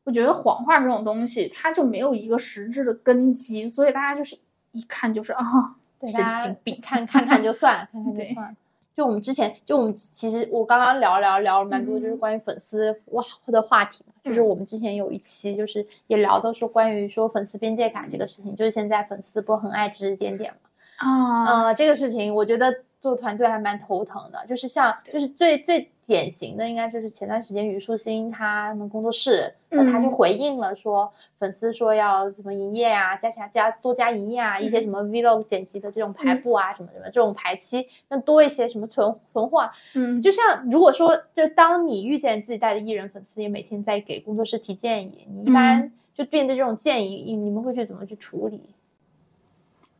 Speaker 3: 我觉得谎话这种东西，它就没有一个实质的根基，所以大家就是一看就是啊，神经病
Speaker 2: 看看看就算，看看就
Speaker 3: 对
Speaker 2: 算。就我们之前，就我们其实我刚刚聊聊聊了蛮多，就是
Speaker 3: 嗯
Speaker 2: 关于粉丝哇的话题嘛。就是我们之前有一期，就是也聊到说关于说粉丝边界感这个事情，就是现在粉丝不是很爱指指点点嘛。
Speaker 3: 啊，
Speaker 2: 呃，这个事情我觉得做团队还蛮头疼的，就是像就是最最典型的，应该就是前段时间虞书欣他们工作室，那他就
Speaker 3: 嗯
Speaker 2: 回应了说，粉丝说要什么营业啊，加强加多加营业啊，一些什么 vlog 剪辑的这种排布啊，什么什么这种排期，那多一些什么存存货啊，
Speaker 3: 嗯，
Speaker 2: 就像如果说，就当你遇见自己带的艺人粉丝也每天在给工作室提建议，你一般
Speaker 3: 嗯。
Speaker 2: 就面对这种建议，你你们会去怎么去处理？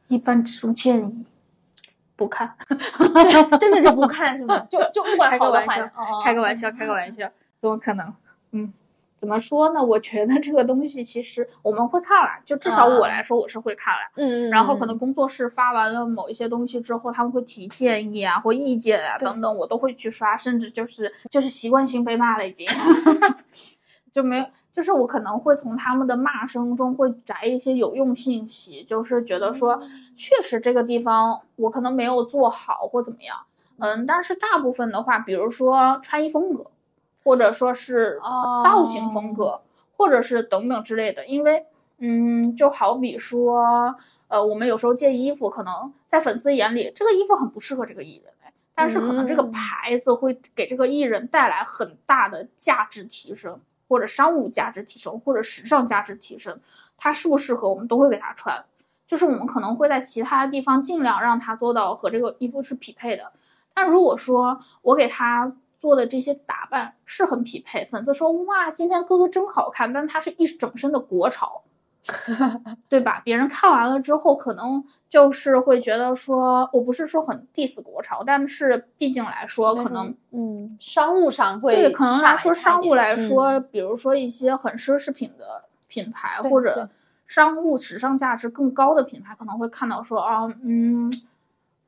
Speaker 3: 一般这种建议不看。<laughs>
Speaker 2: 真的就不看是吗？就就 <laughs> 不管
Speaker 3: 开个玩笑开个玩笑，开个玩笑，怎么可能？嗯，怎么说呢？我觉得这个东西其实我们会看了，就至少我来说我是会看了。
Speaker 2: 嗯，
Speaker 3: 然后可能工作室发完了某一些东西之后，他们会提建议啊或意见啊等等，我都会去刷，甚至就是就是习惯性被骂了已经。<laughs> 就没有，就是我可能会从他们的骂声中会摘一些有用信息，就是觉得说，确实这个地方我可能没有做好或怎么样，嗯，但是大部分的话，比如说穿衣风格，或者说是
Speaker 2: 哦
Speaker 3: 造型风格，或者是等等之类的，因为，嗯，就好比说，呃，我们有时候借衣服，可能在粉丝眼里，这个衣服很不适合这个艺人，哎，但是可能这个
Speaker 2: 嗯。
Speaker 3: 牌子会给这个艺人带来很大的价值提升，或者商务价值提升，或者时尚价值提升，它适不适合我们都会给它穿。就是我们可能会在其他地方尽量让它做到和这个衣服是匹配的，但如果说我给他做的这些打扮是很匹配，粉丝说哇，今天哥哥真好看，但他是一整身的国潮，<laughs> 对吧？别人看完了之后，可能就是会觉得说，我不是说很 diss 国潮，但是毕竟来说，可能
Speaker 2: 嗯，商务上会
Speaker 3: 对，可能来说商务来说，
Speaker 2: 嗯
Speaker 3: 比如说一些很奢侈品的品牌或者商务时尚价值更高的品牌，可能会看到说啊，嗯，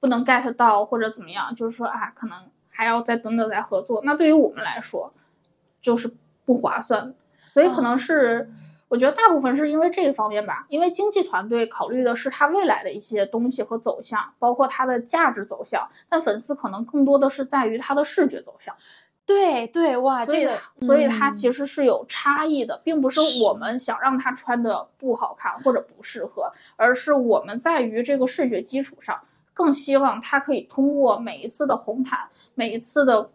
Speaker 3: 不能 get 到或者怎么样，就是说啊，可能还要再等等再合作。那对于我们来说，就是不划算，所以可能是。我觉得大部分是因为这个方面吧，因为经纪团队考虑的是他未来的一些东西和走向，包括它的价值走向，但粉丝可能更多的是在于它的视觉走向。
Speaker 2: 对对哇，
Speaker 3: 所以
Speaker 2: 这个，
Speaker 3: 所以它
Speaker 2: 嗯
Speaker 3: 其实是有差异的，并不是我们想让他穿的不好看或者不适合，而是我们在于这个视觉基础上，更希望他可以通过每一次的红毯，每一次的，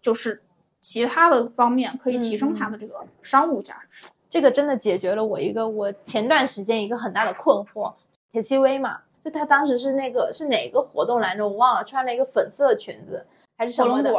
Speaker 3: 就是其他的方面，可以提升它的这个商务价值。
Speaker 2: 这个真的解决了我一个我前段时间一个很大的困惑。铁西薇嘛，就她当时是那个是哪个活动来着？我忘了，穿了一个粉色的裙子还是什么的，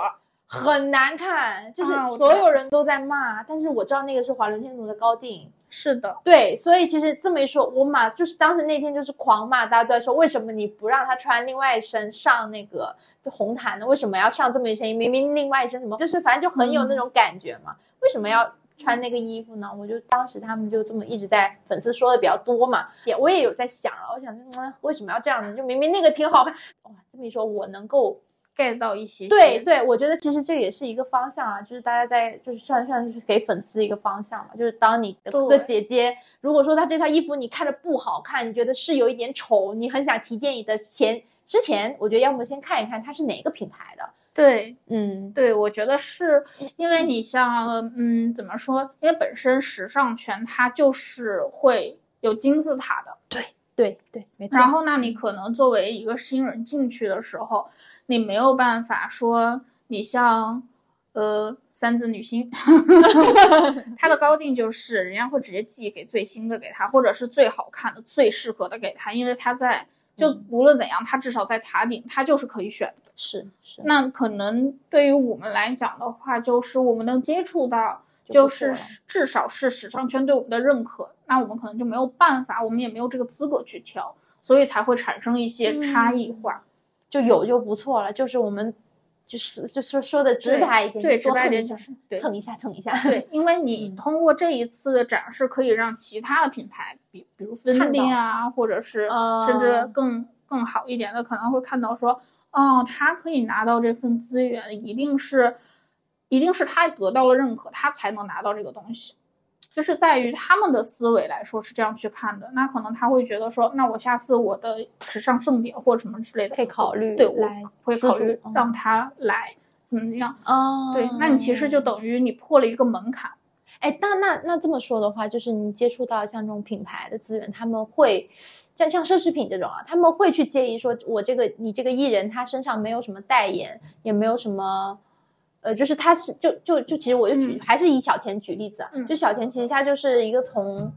Speaker 2: 很难看，就是所有人都在骂。但是我知道那个是华伦天奴的高定，
Speaker 3: 是的，
Speaker 2: 对，所以其实这么一说，我马就是当时那天就是狂骂，大家都在说为什么你不让他穿另外一身上那个就红毯呢？为什么要上这么一身？明明另外一身什么，就是反正就很有那种感觉嘛。为什么要穿那个衣服呢？我就当时他们就这么一直在粉丝说的比较多嘛，也我也有在想啊，我想嗯为什么要这样呢？就明明那个挺好看，哇，这么一说，我能够
Speaker 3: get 到一些些。
Speaker 2: 对对，我觉得其实这也是一个方向啊，就是大家在就是算算是给粉丝一个方向嘛，就是当你的哥哥
Speaker 3: 对
Speaker 2: 姐姐，如果说她这套衣服你看着不好看，你觉得是有一点丑，你很想提建议的前之前，我觉得要么先看一看它是哪个品牌的，
Speaker 3: 对
Speaker 2: 嗯
Speaker 3: 对，我觉得是因为你像嗯怎么说？因为本身时尚圈它就是会有金字塔的，
Speaker 2: 对对，对没错。
Speaker 3: 然后那你可能作为一个新人进去的时候，你没有办法说你像呃三字女星，<laughs> <laughs> 她的高定就是人家会直接寄给最新的给她，或者是最好看的、最适合的给她，因为她在就
Speaker 2: 嗯
Speaker 3: 无论怎样，它至少在塔顶，它就是可以选的。
Speaker 2: 是是，
Speaker 3: 那可能对于我们来讲的话，就是我们能接触到，就是至少是时尚圈对我们的认可，那我们可能就没有办法，我们也没有这个资格去挑，所以才会产生一些差异化。
Speaker 2: 就有就不错了，就是我们就是就说说的直白一点，
Speaker 3: 对，直白
Speaker 2: 一
Speaker 3: 点就是对
Speaker 2: 蹭一下蹭一下，
Speaker 3: 对，因为 <laughs> 你通过这一次的展示，可以让其他的品牌，比比如芬迪啊，或者是甚至
Speaker 2: 哦
Speaker 3: 更更好一点的，可能会看到说，哦，他可以拿到这份资源，一定是，一定是他得到了认可，他才能拿到这个东西。就是在于他们的思维来说是这样去看的，那可能他会觉得说，那我下次我的时尚盛典或者什么之类的，
Speaker 2: 可以考虑
Speaker 3: 对，我
Speaker 2: 来
Speaker 3: 会考虑让他来怎么样。
Speaker 2: 哦
Speaker 3: 对，那你其实就等于你破了一个门槛。
Speaker 2: 哎，那那那这么说的话，就是你接触到像这种品牌的资源，他们会像像奢侈品这种啊，他们会去介意说，我这个你这个艺人他身上没有什么代言，也没有什么，呃，就是他是就就就其实我就举、
Speaker 3: 嗯
Speaker 2: 还是以小田举例子啊，
Speaker 3: 嗯
Speaker 2: 就小田其实他就是一个从。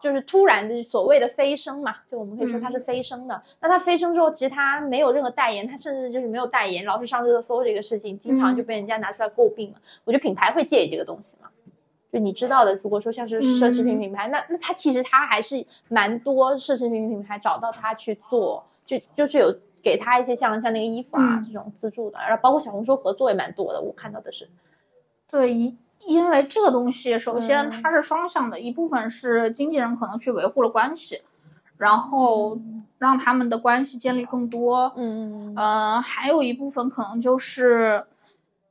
Speaker 2: 就是突然的所谓的飞升嘛，就我们可以说他是飞升的。那他飞升之后，其实他没有任何代言，他甚至就是没有代言，老是上热搜这个事情，经常就被人家拿出来诟病嘛。我觉得品牌会介意这个东西嘛。就你知道的，如果说像是奢侈品
Speaker 3: 嗯
Speaker 2: 品牌，那那他其实他还是蛮多奢侈品品牌找到他去做，就就是有给他一些像像那个衣服啊、
Speaker 3: 嗯
Speaker 2: 这种资助的，然后包括小红书合作也蛮多的，我看到的是。
Speaker 3: 对，因因为这个东西，首先
Speaker 2: 嗯
Speaker 3: 它是双向的，一部分是经纪人可能去维护了关系，然后让他们的关系建立更多。
Speaker 2: 嗯
Speaker 3: 呃，还有一部分可能就是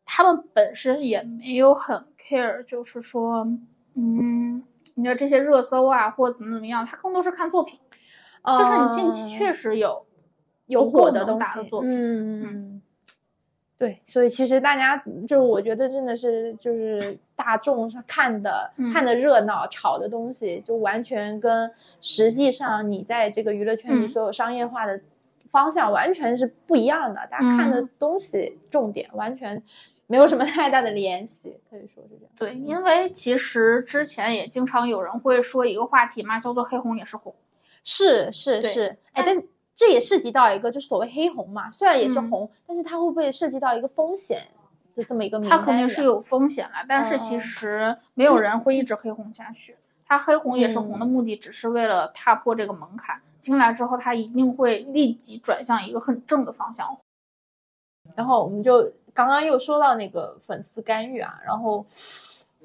Speaker 3: 他们本身也没有很 care，就是说，嗯，你的这些热搜啊，或者怎么怎么样，他更多是看作品。就是你近期确实有
Speaker 2: 有火的东西
Speaker 3: 打的作品。
Speaker 2: 嗯，对，所以其实大家就是我觉得真的是就是大众上看的、
Speaker 3: 嗯
Speaker 2: 看的热闹、炒的东西，就完全跟实际上你在这个娱乐圈里
Speaker 3: 嗯
Speaker 2: 所有商业化的方向完全是不一样的。大家看的
Speaker 3: 嗯
Speaker 2: 东西重点完全没有什么太大的联系，可以说是这样。
Speaker 3: 对，因为其实之前也经常有人会说一个话题嘛，叫做“黑红也是红
Speaker 2: 是是是，哎，
Speaker 3: 但
Speaker 2: 但这也涉及到一个就是所谓黑红嘛，虽然也是
Speaker 3: 嗯
Speaker 2: 红，但是它会不会涉及到一个风险的这么一个”，名
Speaker 3: 它肯定是有风险了，但是其
Speaker 2: 嗯
Speaker 3: 实没有人会一直黑红下去。它黑红也是红的
Speaker 2: 嗯
Speaker 3: 目的，只是为了踏破这个门槛。进来之后，它一定会立即转向一个很正的方向。
Speaker 2: 然后我们就刚刚又说到那个粉丝干预啊，然后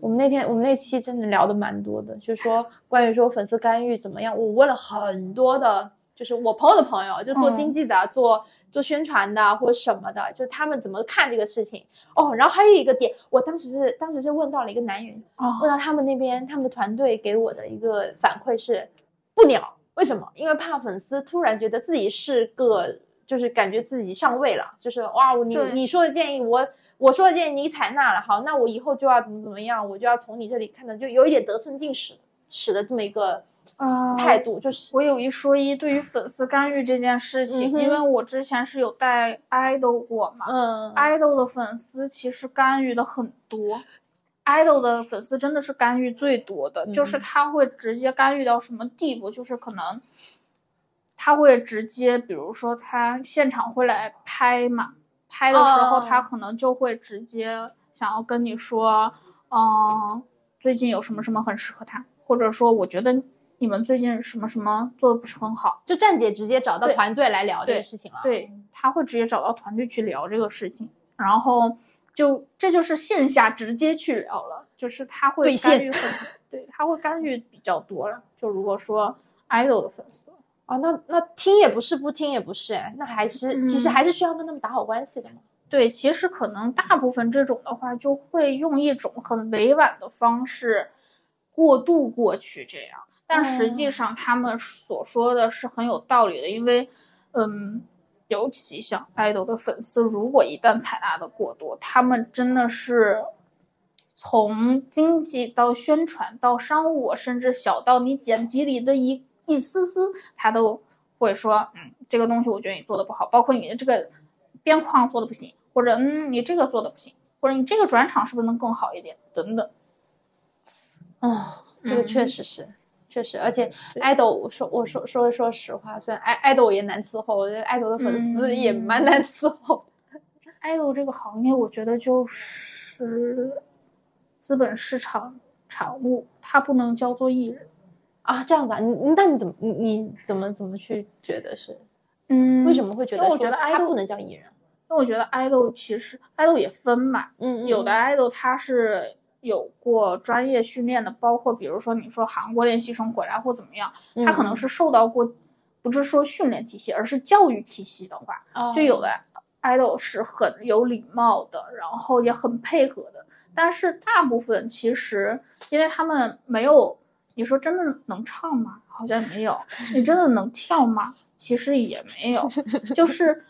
Speaker 2: 我们那天我们那期真的聊的蛮多的，就说关于说粉丝干预怎么样，我问了很多的，就是我朋友的朋友，就做
Speaker 3: 嗯
Speaker 2: 经济的、做做宣传的或者什么的，就他们怎么看这个事情哦。然后还有一个点，我当时是当时是问到了一个男人，
Speaker 3: 哦
Speaker 2: 问到他们那边他们的团队给我的一个反馈是不鸟，为什么？因为怕粉丝突然觉得自己是个，就是感觉自己上位了，就是哇，你你说的建议我我说的建议你采纳了，好，那我以后就要怎么怎么样，我就要从你这里看到，就有一点得寸进尺尺的这么一个
Speaker 3: 啊
Speaker 2: 态度，就是
Speaker 3: 我有一说一，对于粉丝干预这件事情，
Speaker 2: 嗯
Speaker 3: 因为我之前是有带 idol 过嘛、
Speaker 2: 嗯
Speaker 3: i d o l 的粉丝其实干预的很多。idol 的粉丝真的是干预最多的，就是
Speaker 2: 嗯
Speaker 3: 他会直接干预到什么地步？就是可能他会直接，比如说他现场会来拍嘛，拍的时候
Speaker 2: 哦
Speaker 3: 他可能就会直接想要跟你说，嗯、最近有什么什么很适合他，或者说我觉得你们最近什么什么做的不是很好，
Speaker 2: 就站姐直接找到团队来聊这个事情了，
Speaker 3: 对，他会直接找到团队去聊这个事情，然后就这就是线下直接去聊了，就是他会干预很，对，他会干预比较多了。就如果说 idol 的粉丝，
Speaker 2: 啊，那那听也不是，不听也不是，哎，那还是、其实
Speaker 3: 嗯
Speaker 2: 还是需要跟他们打好关系的嘛。
Speaker 3: 对，其实可能大部分这种的话，就会用一种很委婉的方式过渡过去，这样。但实际
Speaker 2: 哦
Speaker 3: 上，他们所说的是很有道理的，因为，嗯，尤其像爱豆的粉丝，如果一旦采纳的过多，他们真的是从经济到宣传到商务，甚至小到你剪辑里的一一丝丝，他都会说，嗯，这个东西我觉得你做的不好，包括你的这个边框做的不行，或者嗯，你这个做的不行，或者你这个转场是不是能更好一点，等等。
Speaker 2: 哦，这个确
Speaker 3: 嗯
Speaker 2: 实是，确实，而且爱豆，我说我说说的说实话，虽然爱爱豆也难伺候，我觉得爱豆的粉丝也蛮
Speaker 3: 嗯
Speaker 2: 难伺候。
Speaker 3: 爱豆这个行业，我觉得就是资本市场产物，它不能叫做艺人。
Speaker 2: 啊，这样子啊，你你那你怎么你你怎么怎么去觉得是？
Speaker 3: 嗯
Speaker 2: 为什么会觉得
Speaker 3: 因为我觉
Speaker 2: 说
Speaker 3: 得爱豆
Speaker 2: 他不能叫艺人？
Speaker 3: 因为我觉得爱豆其实爱豆也分嘛，
Speaker 2: 嗯
Speaker 3: 有的爱豆他是有过专业训练的，包括比如说你说韩国练习生回来或怎么样，他可能是受到过，不是说训练体系，而是教育体系的话，
Speaker 2: 哦
Speaker 3: 就有的 idol 是很有礼貌的，然后也很配合的，但是大部分其实因为他们没有，你说真的能唱吗？好像没有。你真的能跳吗？其实也没有，就是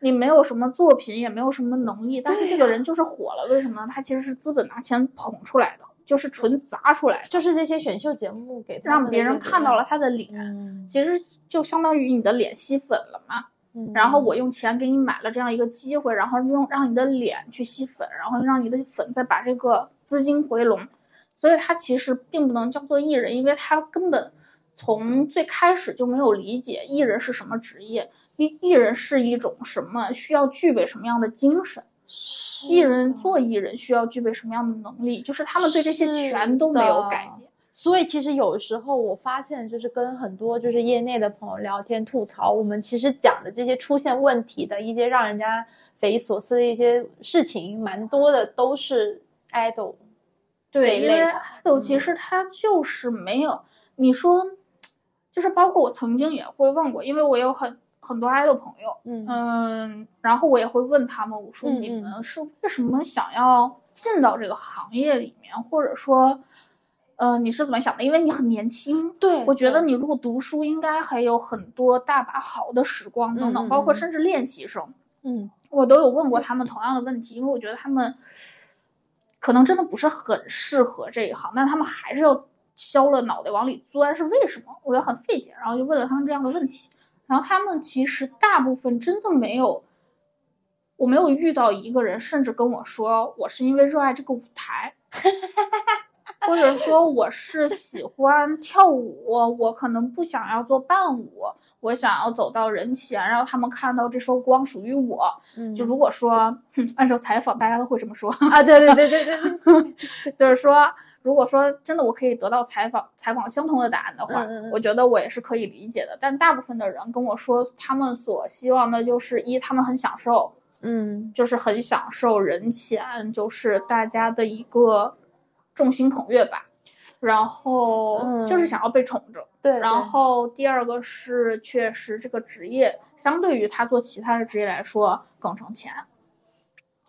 Speaker 3: 你没有什么作品，也没有什么能力，但是这个人就是火了，为什么呢？他其实是资本拿钱捧出来的，就是纯砸出来的，
Speaker 2: 就是这些选秀节目给他
Speaker 3: 让别人看到了，他的脸。
Speaker 2: 嗯，
Speaker 3: 其实就相当于你的脸吸粉了嘛，
Speaker 2: 嗯
Speaker 3: 然后我用钱给你买了这样一个机会，然后用让你的脸去吸粉，然后让你的粉再把这个资金回笼，所以他其实并不能叫做艺人，因为他根本从最开始就没有理解艺人是什么职业，艺艺人是一种什么，需要具备什么样的精神，艺人做艺人需要具备什么样的能力，就是他们对这些全都没有
Speaker 2: 的
Speaker 3: 概念。
Speaker 2: 所以其实有时候我发现，就是跟很多就是业内的朋友聊天吐槽，我们其实讲的这些出现问题的一些让人家匪夷所思的一些事情，蛮多的都是 idol
Speaker 3: 对，因为 idol 其实他就是没有，你说，就是包括我曾经也会问过，因为我有很很多 idol 朋友，
Speaker 2: 嗯。
Speaker 3: 嗯，然后我也会问他们，我说
Speaker 2: 嗯
Speaker 3: 你们是为什么想要进到这个行业里面，或者说，呃，你是怎么想的？因为你很年轻，
Speaker 2: 对，
Speaker 3: 我觉得你如果读书，应该还有很多大把好的时光等等，包括
Speaker 2: 嗯。
Speaker 3: 甚至练习生，
Speaker 2: 嗯。
Speaker 3: 我都有问过他们同样的问题，因为我觉得他们可能真的不是很适合这一行，但他们还是要削了脑袋往里钻，是为什么？我也很费解，然后就问了他们这样的问题，然后他们其实大部分真的没有，我没有遇到一个人，甚至跟我说我是因为热爱这个舞台。<laughs> 或者说我是喜欢跳舞，我可能不想要做伴舞，我想要走到人前，让他们看到这束光属于我。
Speaker 2: 嗯，
Speaker 3: 就如果说，哼按照采访，大家都会这么说，
Speaker 2: 啊，对对对对对对，<laughs>
Speaker 3: 就是说，如果说真的我可以得到采访采访相同的答案的话，我觉得我也是可以理解的。但大部分的人跟我说，他们所希望的就是一，他们很享受，
Speaker 2: 嗯
Speaker 3: 就是很享受人前，就是大家的一个众星捧月吧。然后
Speaker 2: 嗯
Speaker 3: 就是想要被宠着，
Speaker 2: 对，
Speaker 3: 然后第二个是确实这个职业相对于他做其他的职业来说更挣钱。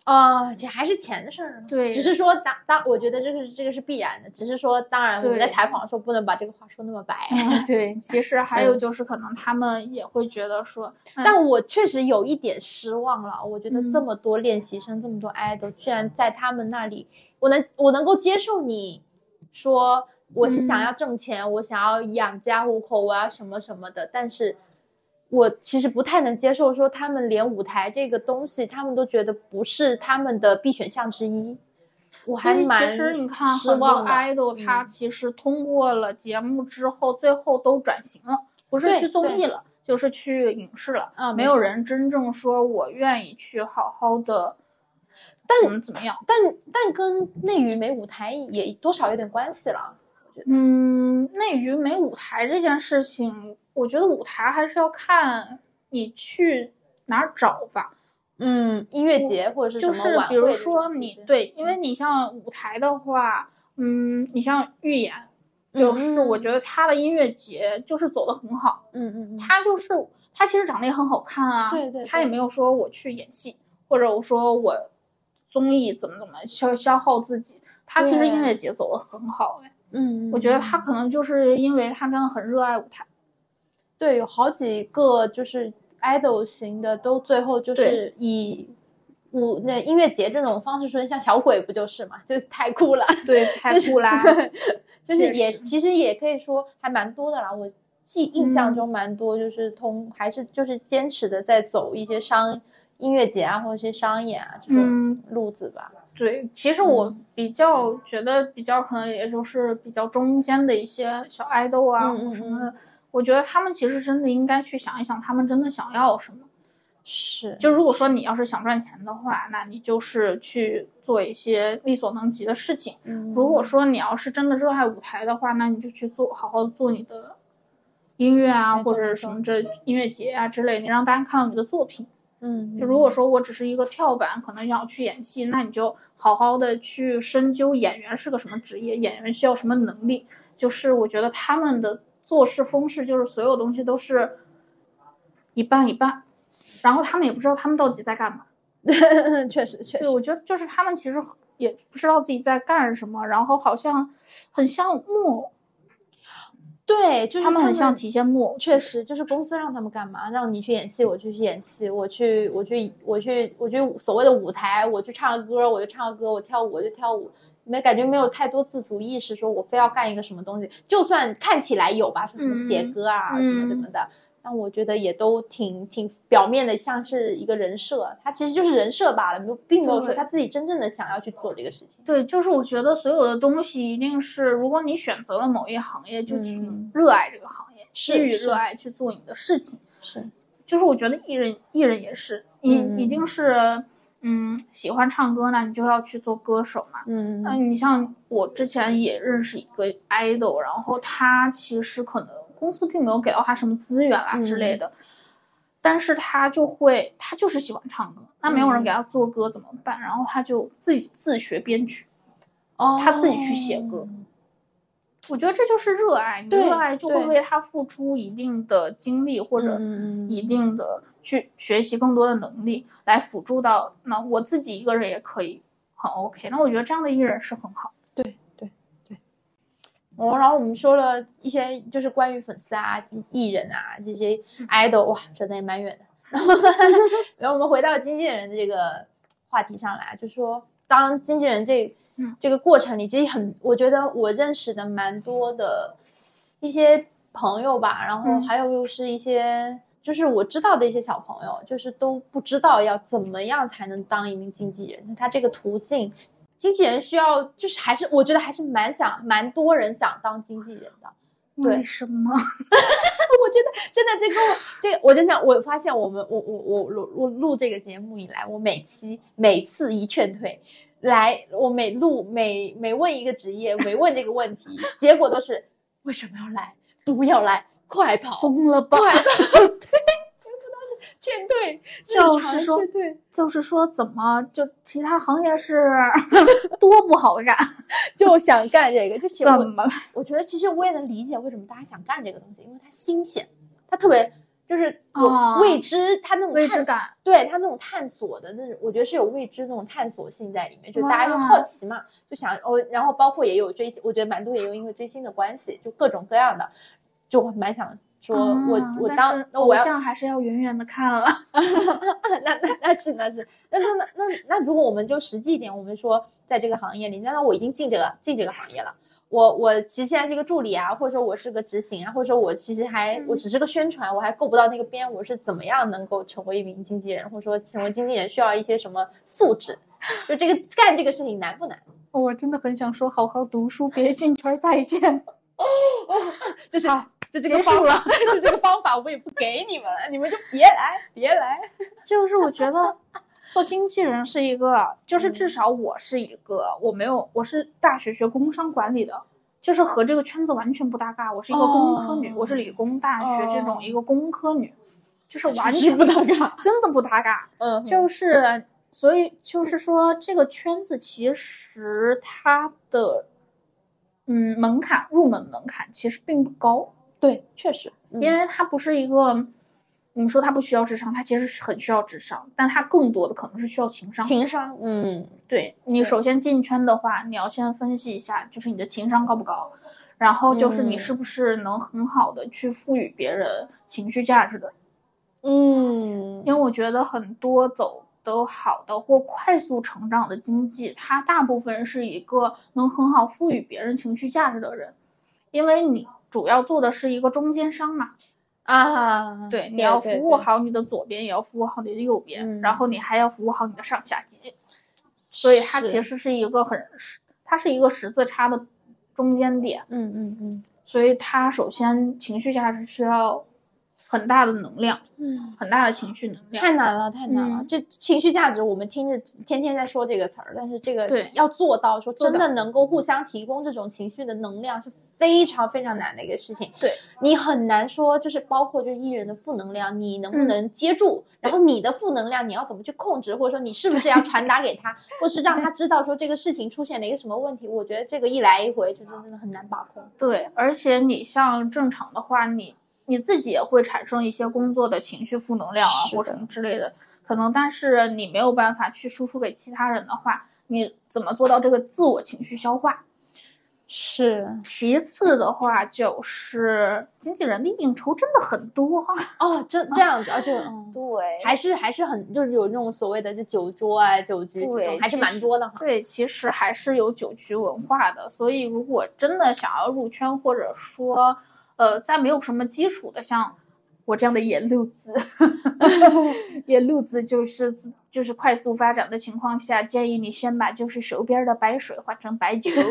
Speaker 2: 啊，其实还是钱的事儿。
Speaker 3: 对
Speaker 2: 只是说当当，我觉得这个这个是必然的。只是说，当然我们在采访的时候不能把这个话说那么白。
Speaker 3: 嗯，<laughs> 对，其实还有
Speaker 2: 嗯
Speaker 3: 就是可能他们也会觉得说，嗯
Speaker 2: 但我确实有一点失望了。我觉得
Speaker 3: 嗯
Speaker 2: 这么多练习生，这么多 idol，居然在他们那里，我能我能够接受你说我是想
Speaker 3: 嗯
Speaker 2: 要挣钱，我想要养家糊口，我要什么什么的，但是。我其实不太能接受，说他们连舞台这个东西，他们都觉得不是他们的必选项之一，我还
Speaker 3: 所以
Speaker 2: 蛮
Speaker 3: 其实你看很多
Speaker 2: 失望。
Speaker 3: idol 他
Speaker 2: 嗯
Speaker 3: 其实通过了节目之后，最后都转型了，不是去综艺了，就是去影视了。
Speaker 2: 啊没错
Speaker 3: 没有人真正说我愿意去好好的，
Speaker 2: 但
Speaker 3: 怎么怎么样。
Speaker 2: 但但跟内娱没舞台也多少有点关系了。
Speaker 3: 嗯，内娱没舞台这件事情，我觉得舞台还是要看你去哪儿找吧。
Speaker 2: 嗯，音乐节或者是
Speaker 3: 就是比如说你对，因为你像舞台的话，嗯，你像预演，就是我觉得他的音乐节就是走的很好，
Speaker 2: 嗯嗯嗯，
Speaker 3: 他就是他其实长得也很好看啊，
Speaker 2: 对对对
Speaker 3: 他也没有说我去演戏，或者我说我综艺怎么怎么消消耗自己，他其实音乐节走的很好哎，
Speaker 2: 嗯，
Speaker 3: 我觉得他可能就是因为他真的很热爱舞台，
Speaker 2: 对有好几个就是 idol 型的，都最后就是以舞那音乐节这种方式出现，像小鬼不就是嘛，就是太酷了，
Speaker 3: 对，太酷啦，<laughs>
Speaker 2: 就是也其实也可以说还蛮多的啦。我记印象中蛮多，就是通还是就是坚持的在走一些商音乐节啊，或者一些商演啊这种
Speaker 3: 嗯。
Speaker 2: 路子吧。
Speaker 3: 对，其实我比较觉得比较可能也就是比较中间的一些小爱豆啊或什么的，我觉得他们其实真的应该去想一想，他们真的想要什么。
Speaker 2: 是，
Speaker 3: 就如果说你要是想赚钱的话，那你就是去做一些力所能及的事情。
Speaker 2: 嗯
Speaker 3: 如果说你要是真的热爱舞台的话，那你就去做，好好做你的音乐啊，或者什么这音乐节啊之类，你让大家看到你的作品。
Speaker 2: 嗯，
Speaker 3: 就如果说我只是一个跳板，可能要去演戏，那你就好好的去深究演员是个什么职业，演员需要什么能力。就是我觉得他们的做事风式，就是所有东西都是一半一半，然后他们也不知道他们到底在干嘛。<laughs>
Speaker 2: 确实确
Speaker 3: 对，
Speaker 2: 实，
Speaker 3: 我觉得就是他们其实也不知道自己在干什么，然后好像很像木偶，
Speaker 2: 对，就是
Speaker 3: 他们很像提线木偶。
Speaker 2: 确实，就是公司让他们干嘛？让你去演戏，我就去演戏；我去，我去，我去，我去所谓的舞台，我去唱个歌，我就唱个歌；我跳舞，我就跳舞。没感觉没有太多自主意识，说我非要干一个什么东西。就算看起来有吧，说什么写
Speaker 3: 嗯
Speaker 2: 歌啊、
Speaker 3: 嗯
Speaker 2: 什么什么的，但我觉得也都挺挺表面的，像是一个人设。他其实就是人设罢了，没有并没有说他自己真正的想要去做这个事情。
Speaker 3: 对，就是我觉得所有的东西一定是，如果你选择了某一行业，就请
Speaker 2: 嗯
Speaker 3: 热爱这个行业，
Speaker 2: 是
Speaker 3: 基于
Speaker 2: 是
Speaker 3: 热爱去做你的事情。
Speaker 2: 是，
Speaker 3: 就是我觉得艺人艺人也是，已
Speaker 2: 嗯
Speaker 3: 一定是，嗯，喜欢唱歌那，你就要去做歌手嘛。
Speaker 2: 嗯。
Speaker 3: 那你像我之前也认识一个 idol，然后他其实可能公司并没有给到他什么资源啊之类的，但是他就会，他就是喜欢唱歌，那没有人给他做歌怎么办？然后他就自己自学编曲，
Speaker 2: 哦，
Speaker 3: 他自己去写歌。我觉得这就是热爱，你
Speaker 2: 对
Speaker 3: 热爱就会为他付出一定的精力或者
Speaker 2: 嗯嗯嗯。
Speaker 3: 一定的去学习更多的能力，来辅助到那我自己一个人也可以很 OK。那我觉得这样的艺人是很好。
Speaker 2: 对对对。哦，然后我们说了一些就是关于粉丝啊、艺人啊这些 idol，哇，扯得也蛮远的。然后，<laughs> 然后我们回到经纪人的这个话题上来，就说当经纪人这
Speaker 3: 嗯
Speaker 2: 这个过程里，其实很，我觉得我认识的蛮多的一些朋友吧，然后
Speaker 3: 嗯
Speaker 2: 还有又是一些。就是我知道的一些小朋友，就是都不知道要怎么样才能当一名经纪人。那他这个途径，经纪人需要，就是还是我觉得还是蛮想，蛮多人想当经纪人的。对
Speaker 3: 为什么？<laughs>
Speaker 2: 我觉得真的这个这个，我真的我发现我们我我我录我录这个节目以来，我每期每次一劝退，来我每录每每问一个职业，每问这个问题，结果都是为什么要来？不要来，快跑！
Speaker 3: 疯了吧？
Speaker 2: 快跑！<laughs> 对，全部都是劝退，
Speaker 3: 就是说就是说，怎么就其他行业是 <laughs> 多不好干？
Speaker 2: 就想干这个，就其实我
Speaker 3: 怎么？
Speaker 2: 我觉得其实我也能理解为什么大家想干这个东西，因为它新鲜，它特别就是有
Speaker 3: 哦
Speaker 2: 未知，它那种
Speaker 3: 未知感，
Speaker 2: 对它那种探索的那种，我觉得是有未知那种探索性在里面，就是大家就好奇嘛，就想哦，然后包括也有追星，我觉得蛮多也有因为追星的关系，就各种各样的，就蛮想说我
Speaker 3: 啊
Speaker 2: 我当那我要
Speaker 3: 像还是要远远的看了。<laughs>
Speaker 2: 那那那是那是，那那那那那如果我们就实际一点，我们说在这个行业里，那那我已经进这个进这个行业了。我我其实现在是一个助理啊，或者说我是个执行啊，或者说我其实还我只是个宣传，我还够不到那个边，我是怎么样能够成为一名经纪人，或者说成为经纪人需要一些什么素质？就这个干这个事情难不难？<laughs>
Speaker 3: 我真的很想说，好好读书，别进圈儿，再见。<laughs>
Speaker 2: 就是
Speaker 3: 好
Speaker 2: 就这个方法，就这个方法我也不给你们了，你们就别来别来。
Speaker 3: 就是我觉得做经纪人是一个，就是至少我是一个，我没有，我是大学学工商管理的，就是和这个圈子完全不搭嘎。我是一个工科女，
Speaker 2: 哦
Speaker 3: 我是理工大学这种
Speaker 2: 哦
Speaker 3: 一个工科女，就是完全
Speaker 2: 不搭嘎，
Speaker 3: 真的不搭嘎。
Speaker 2: 嗯
Speaker 3: 就是所以就是说，这个圈子其实它的嗯，门槛入门门槛其实并不高，
Speaker 2: 对，确实，嗯。
Speaker 3: 因为它不是一个，你说它不需要智商，它其实是很需要智商，但它更多的可能是需要情商。
Speaker 2: 情商，嗯，
Speaker 3: 对你首先进圈的话，你要先分析一下，就是你的情商高不高，然后就是你
Speaker 2: 嗯。
Speaker 3: 是不是能很好的去赋予别人情绪价值的。
Speaker 2: 嗯，
Speaker 3: 因为我觉得很多走的好的或快速成长的经济，它大部分是一个能很好赋予别人情绪价值的人，因为你主要做的是一个中间商嘛。
Speaker 2: 啊，
Speaker 3: 对，你要服务好你的左边，也要服务好你的右边，
Speaker 2: 嗯
Speaker 3: 然后你还要服务好你的上下级，所以它其实是一个很是，它是一个十字叉的中间点，
Speaker 2: 嗯嗯嗯
Speaker 3: 所以它首先情绪价值需要很大的能量，
Speaker 2: 嗯，
Speaker 3: 很大的情绪能量。
Speaker 2: 太难了，太难了。
Speaker 3: 嗯
Speaker 2: 这情绪价值，我们听着天天在说这个词儿，但是这个
Speaker 3: 对
Speaker 2: 要做到说真的能够互相提供这种情绪的能量，是非常非常难的一个事情。
Speaker 3: 对
Speaker 2: 你很难说，就是包括就是艺人的负能量，你能不
Speaker 3: 嗯
Speaker 2: 能接住？然后你的负能量你要怎么去控制，或者说你是不是要传达给他，<laughs> 或是让他知道说这个事情出现了一个什么问题？我觉得这个一来一回就真的很难把控。
Speaker 3: 对，而且你像正常的话，你你自己也会产生一些工作的情绪负能量啊，或什么之类的，可能，但是你没有办法去输出给其他人的话，你怎么做到这个自我情绪消化？
Speaker 2: 是
Speaker 3: 其次的话，就是经纪人的应酬真的很多，
Speaker 2: 哦，这这样子啊，就嗯。
Speaker 3: 对
Speaker 2: 还是还是很就是有那种所谓的就酒桌啊、酒局这种，还是蛮多的哈。
Speaker 3: 对，其实还是有酒局文化的，所以如果真的想要入圈，或者说，呃，在没有什么基础的，像我这样的野路子，<laughs> 野路子就是自就是快速发展的情况下，建议你先把就是手边的白水换成白酒 <laughs>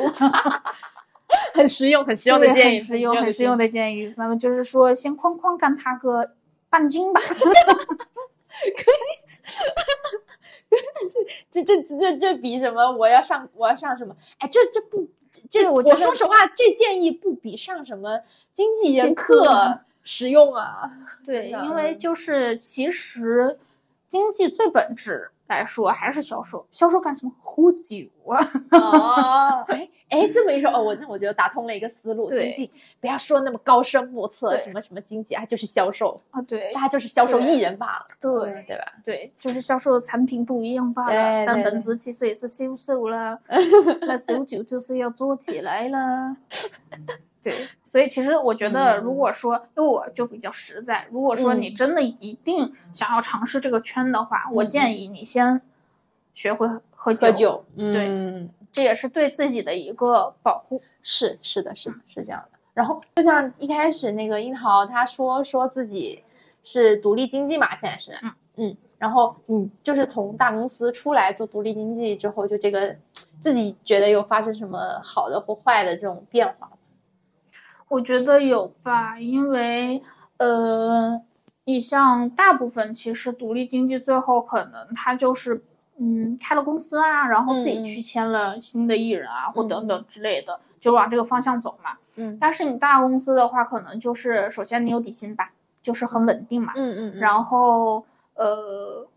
Speaker 3: <laughs>
Speaker 2: 很实用，很实
Speaker 3: 用的建议很实用，很实用的建议。那么就是说，先哐哐干它个半斤吧。
Speaker 2: 可以这这这这这比什么？我要上我要上什么？哎，这这不这
Speaker 3: 对我
Speaker 2: 说实话，这建议不比上什么经纪人
Speaker 3: 课
Speaker 2: 课 <laughs> 实用啊。
Speaker 3: 对，<laughs> 因为
Speaker 2: 嗯
Speaker 3: 就是其实经济最本质来说还是销售，销售干什么？喝酒啊。
Speaker 2: 哦，<laughs> 哎哎，这么一说，哦，我那我觉得打通了一个思路。经济不要说那么高深莫测，什么什么经济啊，就是销售，
Speaker 3: 啊，对
Speaker 2: 大家就是销售
Speaker 3: 对
Speaker 2: 艺人罢了，
Speaker 3: 对
Speaker 2: 对吧？
Speaker 3: 对，就是销售的产品不一样罢了。但本质其实也是销售啦。<laughs> 那手酒就是要做起来啦。<laughs> 对，所以其实我觉得，
Speaker 2: 嗯。
Speaker 3: 如果说，因为我就比较实在，如果说
Speaker 2: 嗯。
Speaker 3: 你真的一定想要尝试这个圈的话，我
Speaker 2: 嗯。
Speaker 3: 建议你先学会喝酒，
Speaker 2: 喝酒，
Speaker 3: 对
Speaker 2: 嗯，
Speaker 3: 这也是对自己的一个保护。
Speaker 2: 是是的，是的是这样的。然后就像一开始那个樱桃他说说自己是独立经济嘛，现在是，
Speaker 3: 嗯。
Speaker 2: 嗯，然后嗯，就是从大公司出来做独立经济之后，就这个自己觉得有发生什么好的或坏的这种变化吗？
Speaker 3: 我觉得有吧，因为呃，你像大部分其实独立经济最后可能他就是嗯开了公司啊，然后自己去签了新的艺人啊，或
Speaker 2: 嗯
Speaker 3: 等等之类的，就往这个方向走嘛。
Speaker 2: 嗯。
Speaker 3: 但是你大公司的话，可能就是首先你有底薪吧，就是很稳定嘛，
Speaker 2: 嗯嗯
Speaker 3: 然后呃。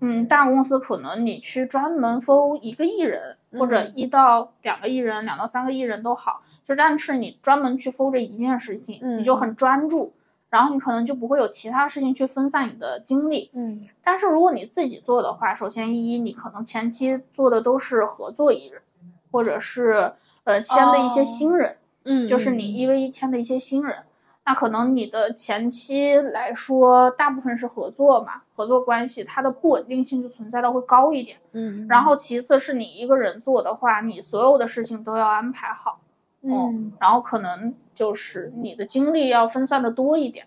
Speaker 3: 嗯，大公司可能你去专门 f 一个艺人，或者
Speaker 2: 嗯。
Speaker 3: 一到两个艺人、两到三个艺人都好，就但是你专门去 f o 这一件事情，
Speaker 2: 嗯
Speaker 3: 你就很专注，然后你可能就不会有其他事情去分散你的精力。
Speaker 2: 嗯。
Speaker 3: 但是如果你自己做的话，首先一你可能前期做的都是合作艺人，或者是呃签的一些
Speaker 2: 哦
Speaker 3: 新人，
Speaker 2: 嗯，
Speaker 3: 就是你一 v 一签的一些新人，那可能你的前期来说，大部分是合作嘛，合作关系，它的不稳定性就存在的会高一点。
Speaker 2: 嗯，
Speaker 3: 然后其次是你一个人做的话，你所有的事情都要安排好，
Speaker 2: 嗯，
Speaker 3: 然后可能就是你的精力要分散的多一点。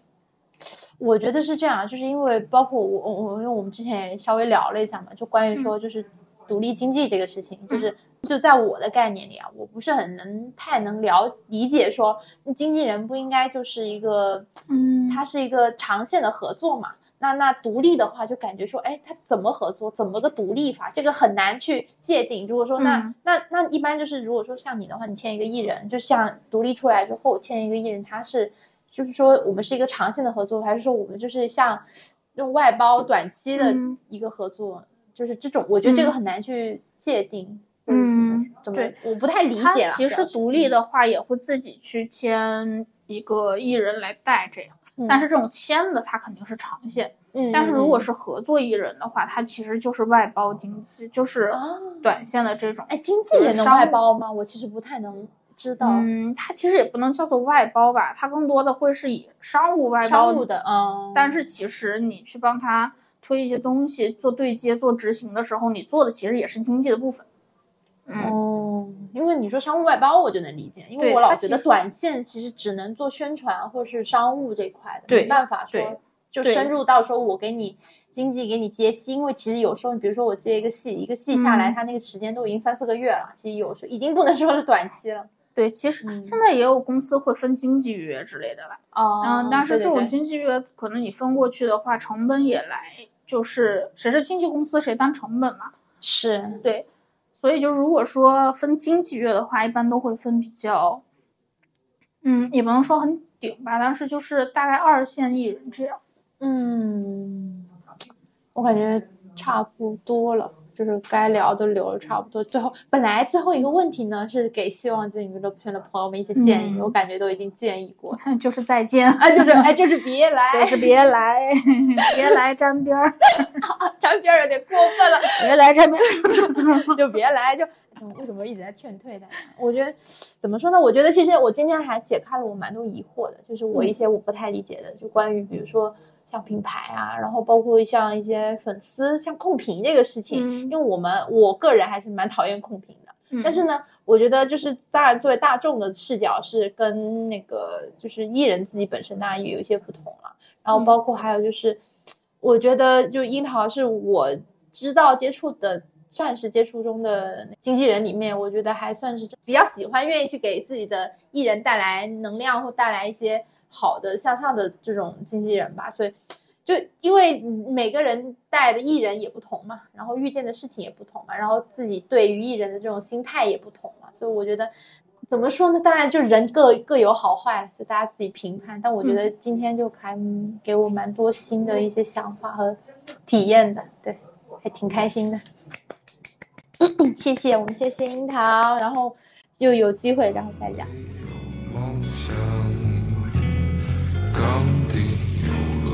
Speaker 2: 我觉得是这样，就是因为包括我我我，因为我们之前也稍微聊了一下嘛，就关于说就是独立经济这个事情，就是就在我的概念里啊，我不是很能太能了理解说经纪人不应该就是一个，
Speaker 3: 嗯
Speaker 2: 他是一个长线的合作嘛。那那独立的话，就感觉说，哎，他怎么合作，怎么个独立法，这个很难去界定。如果说那、
Speaker 3: 嗯
Speaker 2: 那那一般就是，如果说像你的话，你签一个艺人，就像独立出来之后签一个艺人，他是就是说我们是一个长线的合作，还是说我们就是像用外包短期的
Speaker 3: 嗯
Speaker 2: 一个合作？就是这种，我觉得这个
Speaker 3: 嗯
Speaker 2: 很难去界定。
Speaker 3: 嗯
Speaker 2: 怎么
Speaker 3: 对，
Speaker 2: 我不太理解了。
Speaker 3: 其实独立的话也会自己去签一个艺人来带这样，
Speaker 2: 嗯，
Speaker 3: 但是这种签的他肯定是长线。
Speaker 2: 嗯，
Speaker 3: 但是如果
Speaker 2: 嗯
Speaker 3: 是合作艺人的话，他其实就是外包经济，就是
Speaker 2: 啊，
Speaker 3: 短线的这种。
Speaker 2: 哎，经纪人能外包吗？我其实不太能知道。
Speaker 3: 嗯，它其实也不能叫做外包吧，它更多的会是以商务外包
Speaker 2: 商务的，嗯，
Speaker 3: 但是其实你去帮他推一些东西、做对接、做执行的时候，你做的其实也是经济的部分。嗯，
Speaker 2: 哦，因为你说商务外包，我就能理解，因为我老觉得短线其实只能做宣传或是商务这块的，没办法说就深入到说我给你经济给你接戏，因为其实有时候你比如说我接一个戏，一个戏下来，
Speaker 3: 嗯
Speaker 2: 它那个时间都已经三四个月了，其实有时候已经不能说是短期了。
Speaker 3: 对，其实
Speaker 2: 嗯
Speaker 3: 现在也有公司会分经纪约之类的了。
Speaker 2: 哦
Speaker 3: 嗯，但是这种经纪约可能你分过去的话，成本也来，就是谁是经纪公司谁担成本嘛。
Speaker 2: 是
Speaker 3: 对，所以就如果说分经济月的话，一般都会分比较，嗯，也不能说很顶吧，但是就是大概二线艺人这样。
Speaker 2: 嗯，我感觉差不多了，就是该聊的聊了差不多。最后，本来最后一个问题呢，是给希望进娱乐圈的朋友们一些建议，
Speaker 3: 嗯
Speaker 2: 我感觉都已经建议过。
Speaker 3: 就是再见，
Speaker 2: 啊，就是哎，就是别来，<laughs>
Speaker 3: 就是别来，<laughs> 别来沾边儿，<laughs>
Speaker 2: 沾边儿有点过分了，
Speaker 3: 别来沾边儿。
Speaker 2: 就别来，就怎么为什么一直在劝退大家？我觉得怎么说呢？我觉得其实我今天还解开了我蛮多疑惑的，就是我一些我不太理解的，就关于比如说像品牌啊，然后包括像一些粉丝像控评这个事情，
Speaker 3: 嗯
Speaker 2: 因为我们我个人还是蛮讨厌控评的。
Speaker 3: 嗯
Speaker 2: 但是呢，我觉得就是当然作为大众的视角是跟那个就是艺人自己本身当然也有一些不同了。然后包括还有就是，我觉得就樱桃是我知道接触的。算是接触中的经纪人里面，我觉得还算是比较喜欢、愿意去给自己的艺人带来能量或带来一些好的向上的这种经纪人吧。所以，就因为每个人带的艺人也不同嘛，然后遇见的事情也不同嘛，然后自己对于艺人的这种心态也不同嘛，所以我觉得怎么说呢？当然就人各各有好坏，就大家自己评判。但我觉得今天就还给我蛮多新的一些想法和体验的，对，还挺开心的。<coughs> 谢谢我们，谢谢樱桃，然后就有机会然后再聊。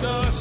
Speaker 2: Jesus.